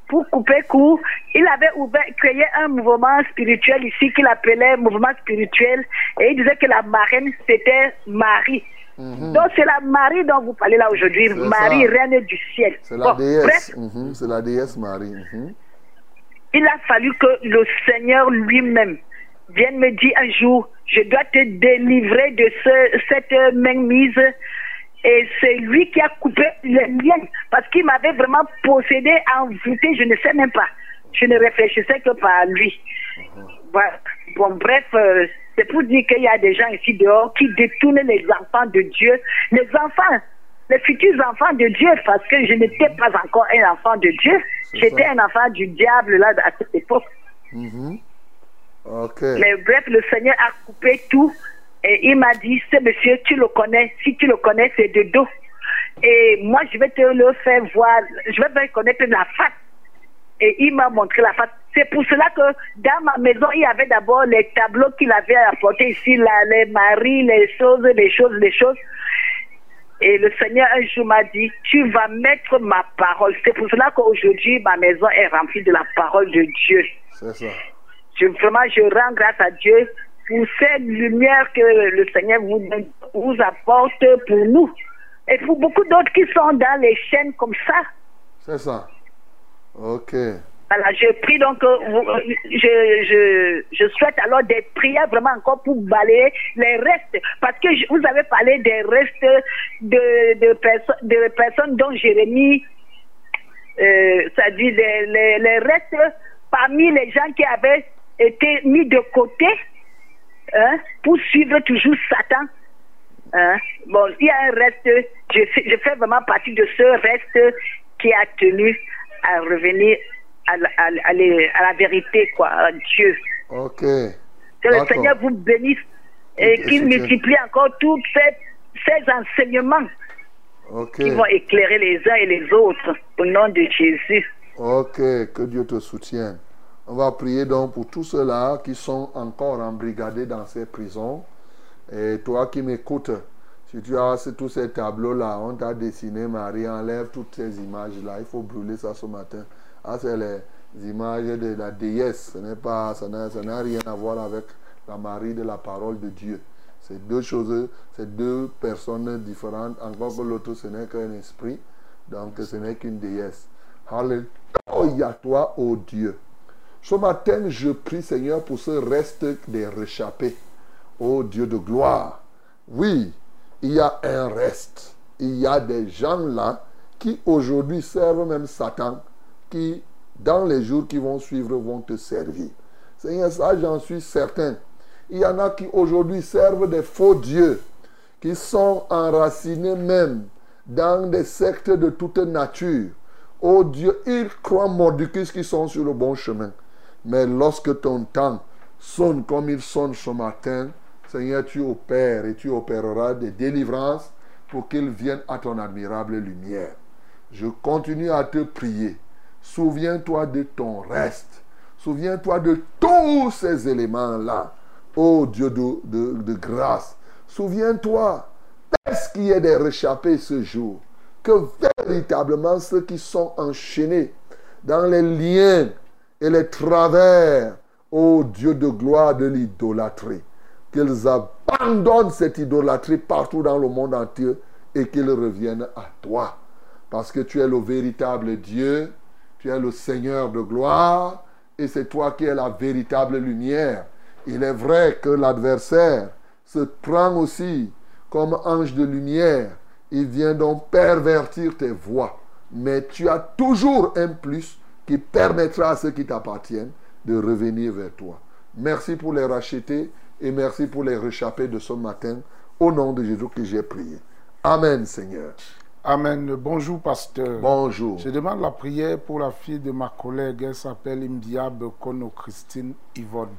pour couper court, il avait ouvert, créé un mouvement spirituel ici qu'il appelait mouvement spirituel et il disait que la marraine, c'était Marie. Donc c'est la Marie dont vous parlez là aujourd'hui, Marie, ça. reine du ciel. C'est la Bon. Mhm, C'est la déesse Marie. Mhm. il a fallu que le Seigneur lui-même vienne me dire un jour, je dois te délivrer de ce, cette mainmise. Et c'est lui qui a coupé les liens parce qu'il m'avait vraiment possédé, envoûté, je ne sais même pas. Je ne réfléchissais que par lui. Bon, bref, euh, c'est pour dire qu'il y a des gens ici dehors qui détournent les enfants de Dieu. Les enfants, les futurs enfants de Dieu, parce que je n'étais pas encore un enfant de Dieu. J'étais un enfant du diable là à cette époque. Mhm. Mais bref, le Seigneur a coupé tout et il m'a dit, ce monsieur, tu le connais. Si tu le connais, c'est de dos. Et moi, je vais te le faire voir. Je vais te connaître la face. Et il m'a montré la face. C'est pour cela que dans ma maison, il y avait d'abord les tableaux qu'il avait apportés ici, là, les maris, les choses, les choses, les choses. Et le Seigneur un jour m'a dit, tu vas mettre ma parole. C'est pour cela qu'aujourd'hui, ma maison est remplie de la parole de Dieu. C'est ça. Je, vraiment, je rends grâce à Dieu pour cette lumière que le Seigneur vous, vous apporte pour nous. Et pour beaucoup d'autres qui sont dans les chaînes comme ça. C'est ça. Ok. Voilà, je prie donc, euh, euh, je, je, je souhaite alors des prières vraiment encore pour balayer les restes. Parce que je- vous avez parlé des restes de, de, perso- de personnes dont Jérémie, euh, c'est-à-dire les, les, les restes parmi les gens qui avaient été mis de côté hein, pour suivre toujours Satan. Hein. Bon, il y a un reste, je fais, je fais vraiment partie de ce reste qui a tenu à revenir à la, à, la- à la- à la vérité, quoi, à Dieu. Ok. Que le. Seigneur vous bénisse et qu'il multiplie encore tous ces, ces enseignements qui vont éclairer les uns et les autres au nom de Jésus. Ok. Que Dieu te soutienne. On va prier donc pour tous ceux-là qui sont encore embrigadés dans ces prisons. Et toi qui m'écoutes, si tu as tous ces tableaux-là, on t'a dessiné, Marie, enlève toutes ces images-là. Il faut brûler ça ce matin. Ah, c'est les images de la déesse. Ce n'est pas, ça n'a rien à voir avec la Marie de la parole de Dieu. C'est deux choses, c'est deux personnes différentes. Encore que l'autre, ce n'est qu'un esprit. Donc, ce n'est qu'une déesse. Alléluia, toi, ô Dieu. Ce matin, je prie, Seigneur, pour ce reste des réchappés. Ô Dieu de gloire. Oui, il y a un reste. Il y a des gens là qui aujourd'hui servent même Satan, qui dans les jours qui vont suivre vont te servir. Seigneur, ça j'en suis certain. Il y en a qui aujourd'hui servent des faux dieux, qui sont enracinés même dans des sectes de toute nature. Oh Dieu, ils croient mordicus qu'ils sont sur le bon chemin. Mais lorsque ton temps sonne comme il sonne ce matin, Seigneur, tu opères et tu opéreras des délivrances pour qu'ils viennent à ton admirable lumière. Je continue à te prier. Souviens-toi de ton reste. Souviens-toi de tous ces éléments-là. Oh Dieu de, de- de grâce. Souviens-toi, est-ce qu'il y a des réchappés ce jour Que véritablement ceux qui sont enchaînés dans les liens et les travers, ô Dieu de gloire de l'idolâtrie, qu'ils abandonnent cette idolâtrie partout dans le monde entier et qu'ils reviennent à toi. Parce que tu es le véritable Dieu, tu es le Seigneur de gloire, et c'est toi qui es la véritable lumière. Il est vrai que l'adversaire se prend aussi comme ange de lumière. Il vient donc pervertir tes voies. Mais tu as toujours un plus qui permettra à ceux qui t'appartiennent de revenir vers toi. Merci pour les racheter et merci pour les réchapper de ce matin. Au nom de Jésus que j'ai prié. Amen, Seigneur. Amen. Bonjour, pasteur. Bonjour. Je demande la prière pour la fille de ma collègue. Elle s'appelle Imdia Bekono Christine Yvonne.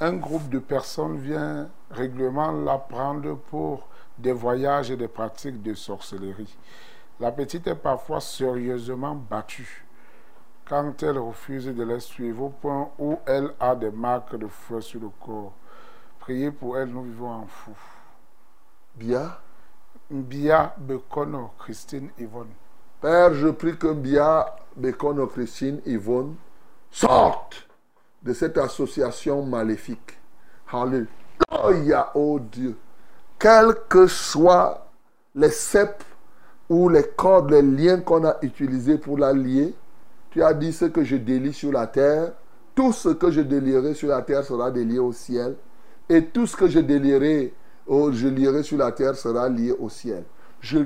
Un groupe de personnes vient régulièrement la prendre pour des voyages et des pratiques de sorcellerie. La petite est parfois sérieusement battue quand elle refuse de les suivre au point où elle a des marques de feu sur le corps. Priez pour elle, nous vivons en fou. Bia? Mbia Bekono Christine Yvonne. Père, je prie que Bia, Bekono, Christine, Yvonne sortent de cette association maléfique. Alléluia, oh Dieu. Quels que soient les cèpes ou les cordes, les liens qu'on a utilisés pour la lier, tu as dit ce que je délie sur la terre, tout ce que je délierai sur la terre sera délié au ciel, et tout ce que je délierai, oh, je sur la terre sera lié au ciel. Je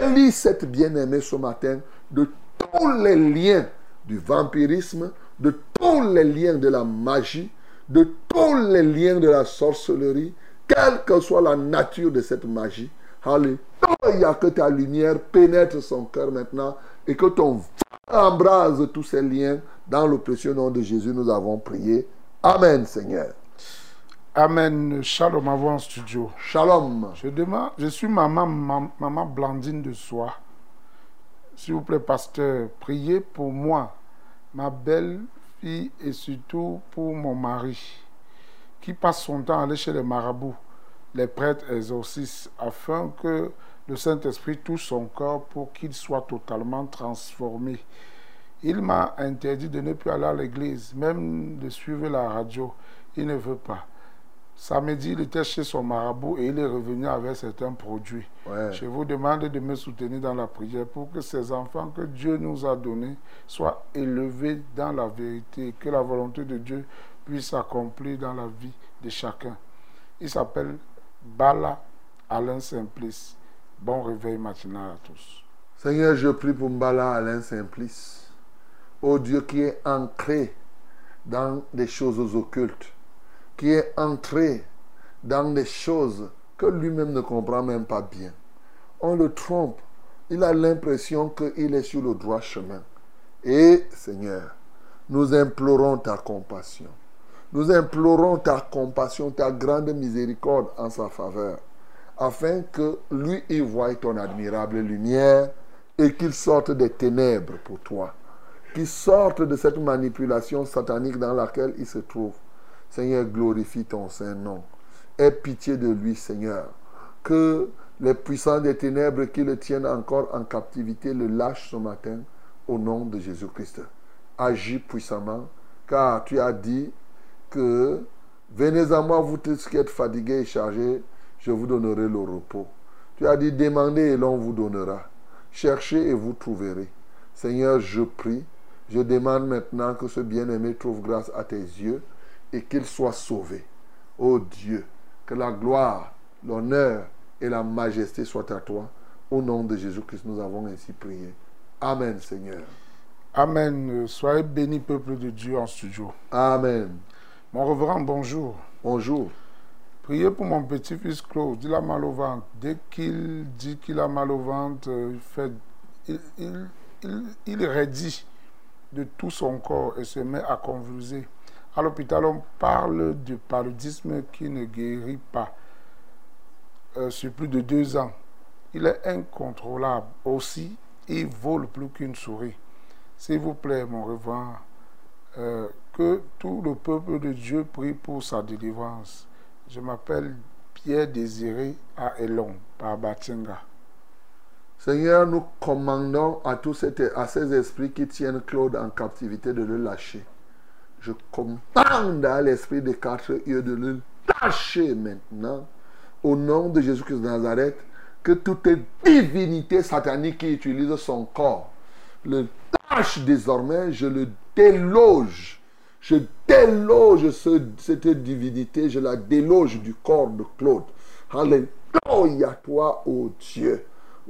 délie cette bien-aimée ce matin de tous les liens du vampirisme, de tous les liens de la magie, de tous les liens de la sorcellerie, quelle que soit la nature de cette magie. Alléluia, que ta lumière pénètre son cœur maintenant et que ton feu embrase tous ces liens. Dans le précieux nom de Jésus, nous avons prié. Amen, Seigneur. Amen. Shalom à vous en studio. Shalom. Je demande, je suis maman, mam- maman Blandine de Soie. S'il vous plaît, pasteur, priez pour moi, ma belle-fille et surtout pour mon mari, qui passe son temps à aller chez les marabouts, les prêtres exorcistes, afin que le Saint-Esprit touche son corps pour qu'il soit totalement transformé. Il m'a interdit de ne plus aller à l'église, même de suivre la radio. Il ne veut pas. Samedi, il était chez son marabout et il est revenu avec certains produits. Ouais. Je vous demande de me soutenir dans la prière pour que ces enfants que Dieu nous a donnés soient élevés dans la vérité, que la volonté de Dieu puisse s'accomplir dans la vie de chacun. Il s'appelle Bala Alain Simplice. Bon réveil matinal à tous. Seigneur, je prie pour Mbala Alain Simplice. Ô Dieu qui est ancré dans des choses occultes, qui est entré dans des choses que lui-même ne comprend même pas bien. On le trompe. Il a l'impression qu'il est sur le droit chemin. Et Seigneur, nous implorons ta compassion. Nous implorons ta compassion, ta grande miséricorde en sa faveur, afin que lui y voie ton admirable lumière et qu'il sorte des ténèbres pour toi, qu'il sorte de cette manipulation satanique dans laquelle il se trouve. Seigneur, glorifie ton Saint-Nom. Aie pitié de lui, Seigneur. Que les puissants des ténèbres qui le tiennent encore en captivité le lâchent ce matin au nom de Jésus-Christ. agis puissamment, car tu as dit que venez à moi, vous tous qui êtes fatigués et chargés, je vous donnerai le repos. Tu as dit demandez et l'on vous donnera. Cherchez et vous trouverez. Seigneur, je prie, je demande maintenant que ce bien-aimé trouve grâce à tes yeux et qu'il soit sauvé. Ô Dieu, que la gloire, l'honneur et la majesté soient à toi. Au nom de Jésus-Christ, nous avons ainsi prié. Amen, Seigneur. Amen. Soyez bénis, peuple de Dieu en studio. Amen. Mon reverend, bonjour. Bonjour. Priez pour mon petit-fils Claude. Il a mal au ventre. Dès qu'il dit qu'il a mal au ventre, il, fait, il, raidit de tout son corps et se met à convulser. À l'hôpital, on parle de paludisme qui ne guérit pas euh, sur plus de deux ans. Il est incontrôlable. Aussi, il vole plus qu'une souris. S'il vous plaît, mon reverend, euh, que tout le peuple de Dieu prie pour sa délivrance. Je m'appelle Pierre Désiré à Elon, par Batinga. Seigneur, nous commandons à tous à ces esprits qui tiennent Claude en captivité de le lâcher. Je commande à l'esprit des quatre yeux de le lâcher maintenant. Au nom de Jésus-Christ de Nazareth, que toute divinité satanique qui utilise son corps le lâche désormais, je le déloge. Je déloge ce- cette divinité, je la déloge du corps de Claude. Alléluia, toi, ô Dieu.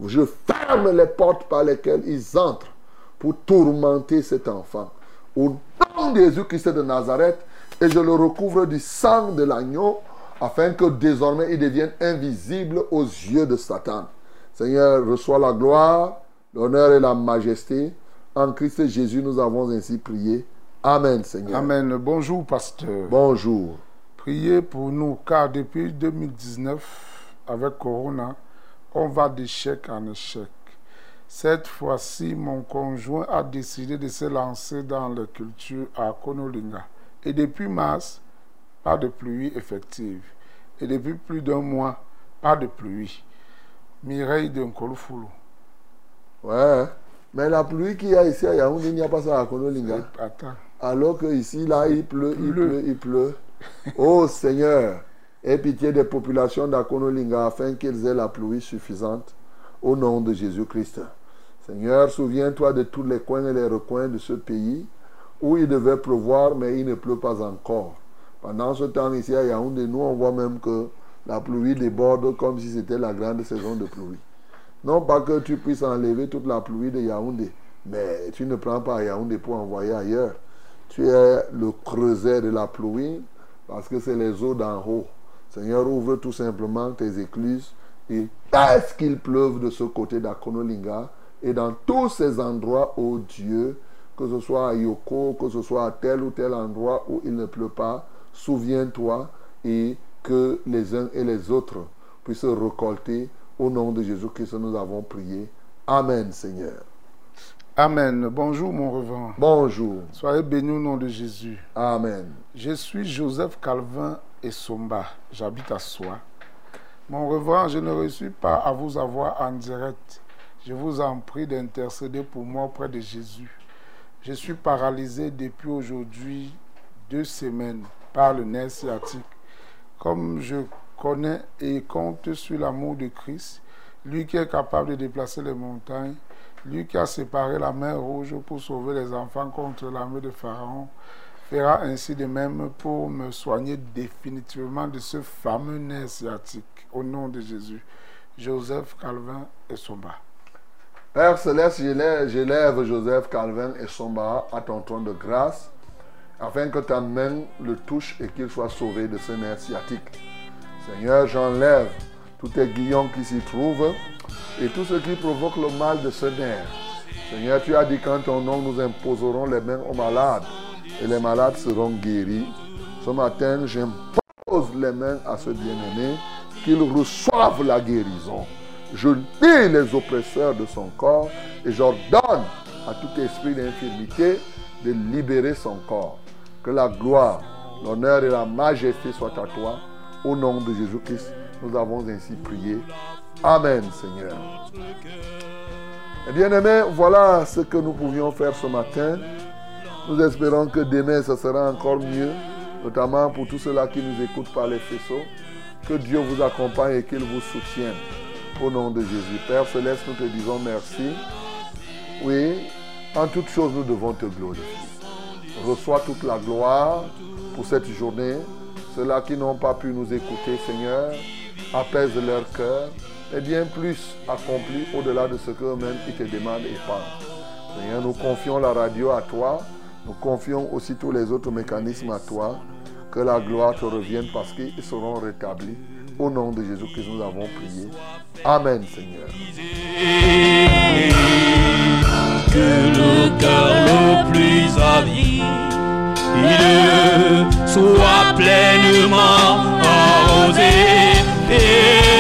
Je ferme les portes par lesquelles ils entrent pour tourmenter cet enfant. Au nom de Jésus-Christ de Nazareth, et je le recouvre du sang de l'agneau, afin que désormais il devienne invisible aux yeux de Satan. Seigneur, reçois la gloire, l'honneur et la majesté. En Christ Jésus, nous avons ainsi prié. Amen, Seigneur. Amen. Bonjour, pasteur. Bonjour. Priez pour nous, car depuis 2019, avec Corona, on va d'échec en échec. Cette fois-ci, mon conjoint a décidé de se lancer dans la culture à Konolinga. Et depuis mars, pas de pluie effective. Et depuis plus d'un mois, pas de pluie. Mireille de Nkolofulu. Ouais. Mais la pluie qu'il y a ici à Yaoundé, il n'y a pas ça à Konolinga. Attends. Alors que ici, là, il pleut, il Pleut. il pleut. Oh Seigneur, aie pitié des populations d'Akonolinga afin qu'ils aient la pluie suffisante. Au nom de Jésus-Christ. Seigneur, souviens-toi de tous les coins et les recoins de ce pays où il devait pleuvoir, mais il ne pleut pas encore. Pendant ce temps, ici à Yaoundé, nous, on voit même que la pluie déborde comme si c'était la grande saison de pluie. Non pas que tu puisses enlever toute la pluie de Yaoundé, mais tu ne prends pas Yaoundé pour envoyer ailleurs. Tu es le creuset de la pluie parce que c'est les eaux d'en haut. Seigneur, ouvre tout simplement tes écluses et laisse qu'il pleuve de ce côté d'Akonolinga et dans tous ces endroits, ô Dieu, que ce soit à Yoko, que ce soit à tel ou tel endroit où il ne pleut pas, souviens-toi et que les uns et les autres puissent récolter. Au nom de Jésus-Christ, nous avons prié. Amen, Seigneur. Amen. Bonjour, mon reverend. Bonjour. Soyez bénis au nom de Jésus. Amen. Je suis Joseph Calvin et Somba. J'habite à Soie. Mon reverend, je ne réussis pas à vous avoir en direct. Je vous en prie d'intercéder pour moi auprès de Jésus. Je suis paralysé depuis aujourd'hui deux semaines par le nerf sciatique. Comme je connais et compte sur l'amour de Christ, lui qui est capable de déplacer les montagnes, lui qui a séparé la mer rouge pour sauver les enfants contre l'armée de Pharaon, fera ainsi de même pour me soigner définitivement de ce fameux nerf sciatique. Au nom de Jésus. Joseph Calvin et Somba. Père Céleste, je lève, je lève Joseph Calvin et Somba à ton trône de grâce, afin que ta main le touche et qu'il soit sauvé de ce nerf sciatique. Seigneur, j'enlève tous tes guillons qui s'y trouvent et tout ce qui provoque le mal de ce nerf. Seigneur, tu as dit qu'en ton nom, nous imposerons les mains aux malades et les malades seront guéris. Ce matin, j'impose les mains à ce bien-aimé, qu'il reçoive la guérison. Je lis les oppresseurs de son corps et j'ordonne à tout esprit d'infirmité de libérer son corps. Que la gloire, l'honneur et la majesté soient à toi. Au nom de Jésus-Christ, nous avons ainsi prié. Amen, Seigneur. Eh bien aimé, voilà ce que nous pouvions faire ce matin. Nous espérons que demain, ça sera encore mieux, notamment pour tous ceux-là qui nous écoutent par les faisceaux. Que Dieu vous accompagne et qu'il vous soutienne. Au nom de Jésus. Père Céleste, nous te disons merci. Oui, en toutes choses, nous devons te glorifier. Reçois toute la gloire pour cette journée. Ceux-là qui n'ont pas pu nous écouter, Seigneur, apaise leur cœur et bien plus accomplis au-delà de ce qu'eux-mêmes ils te demandent et pensent. Seigneur, nous confions la radio à toi. Nous confions aussi tous les autres mécanismes à toi. Que la gloire te revienne parce qu'ils seront rétablis. Au nom de Jésus que nous avons prié. Amen, Seigneur. Que le cœur le plus avide soit pleinement arrosé. Et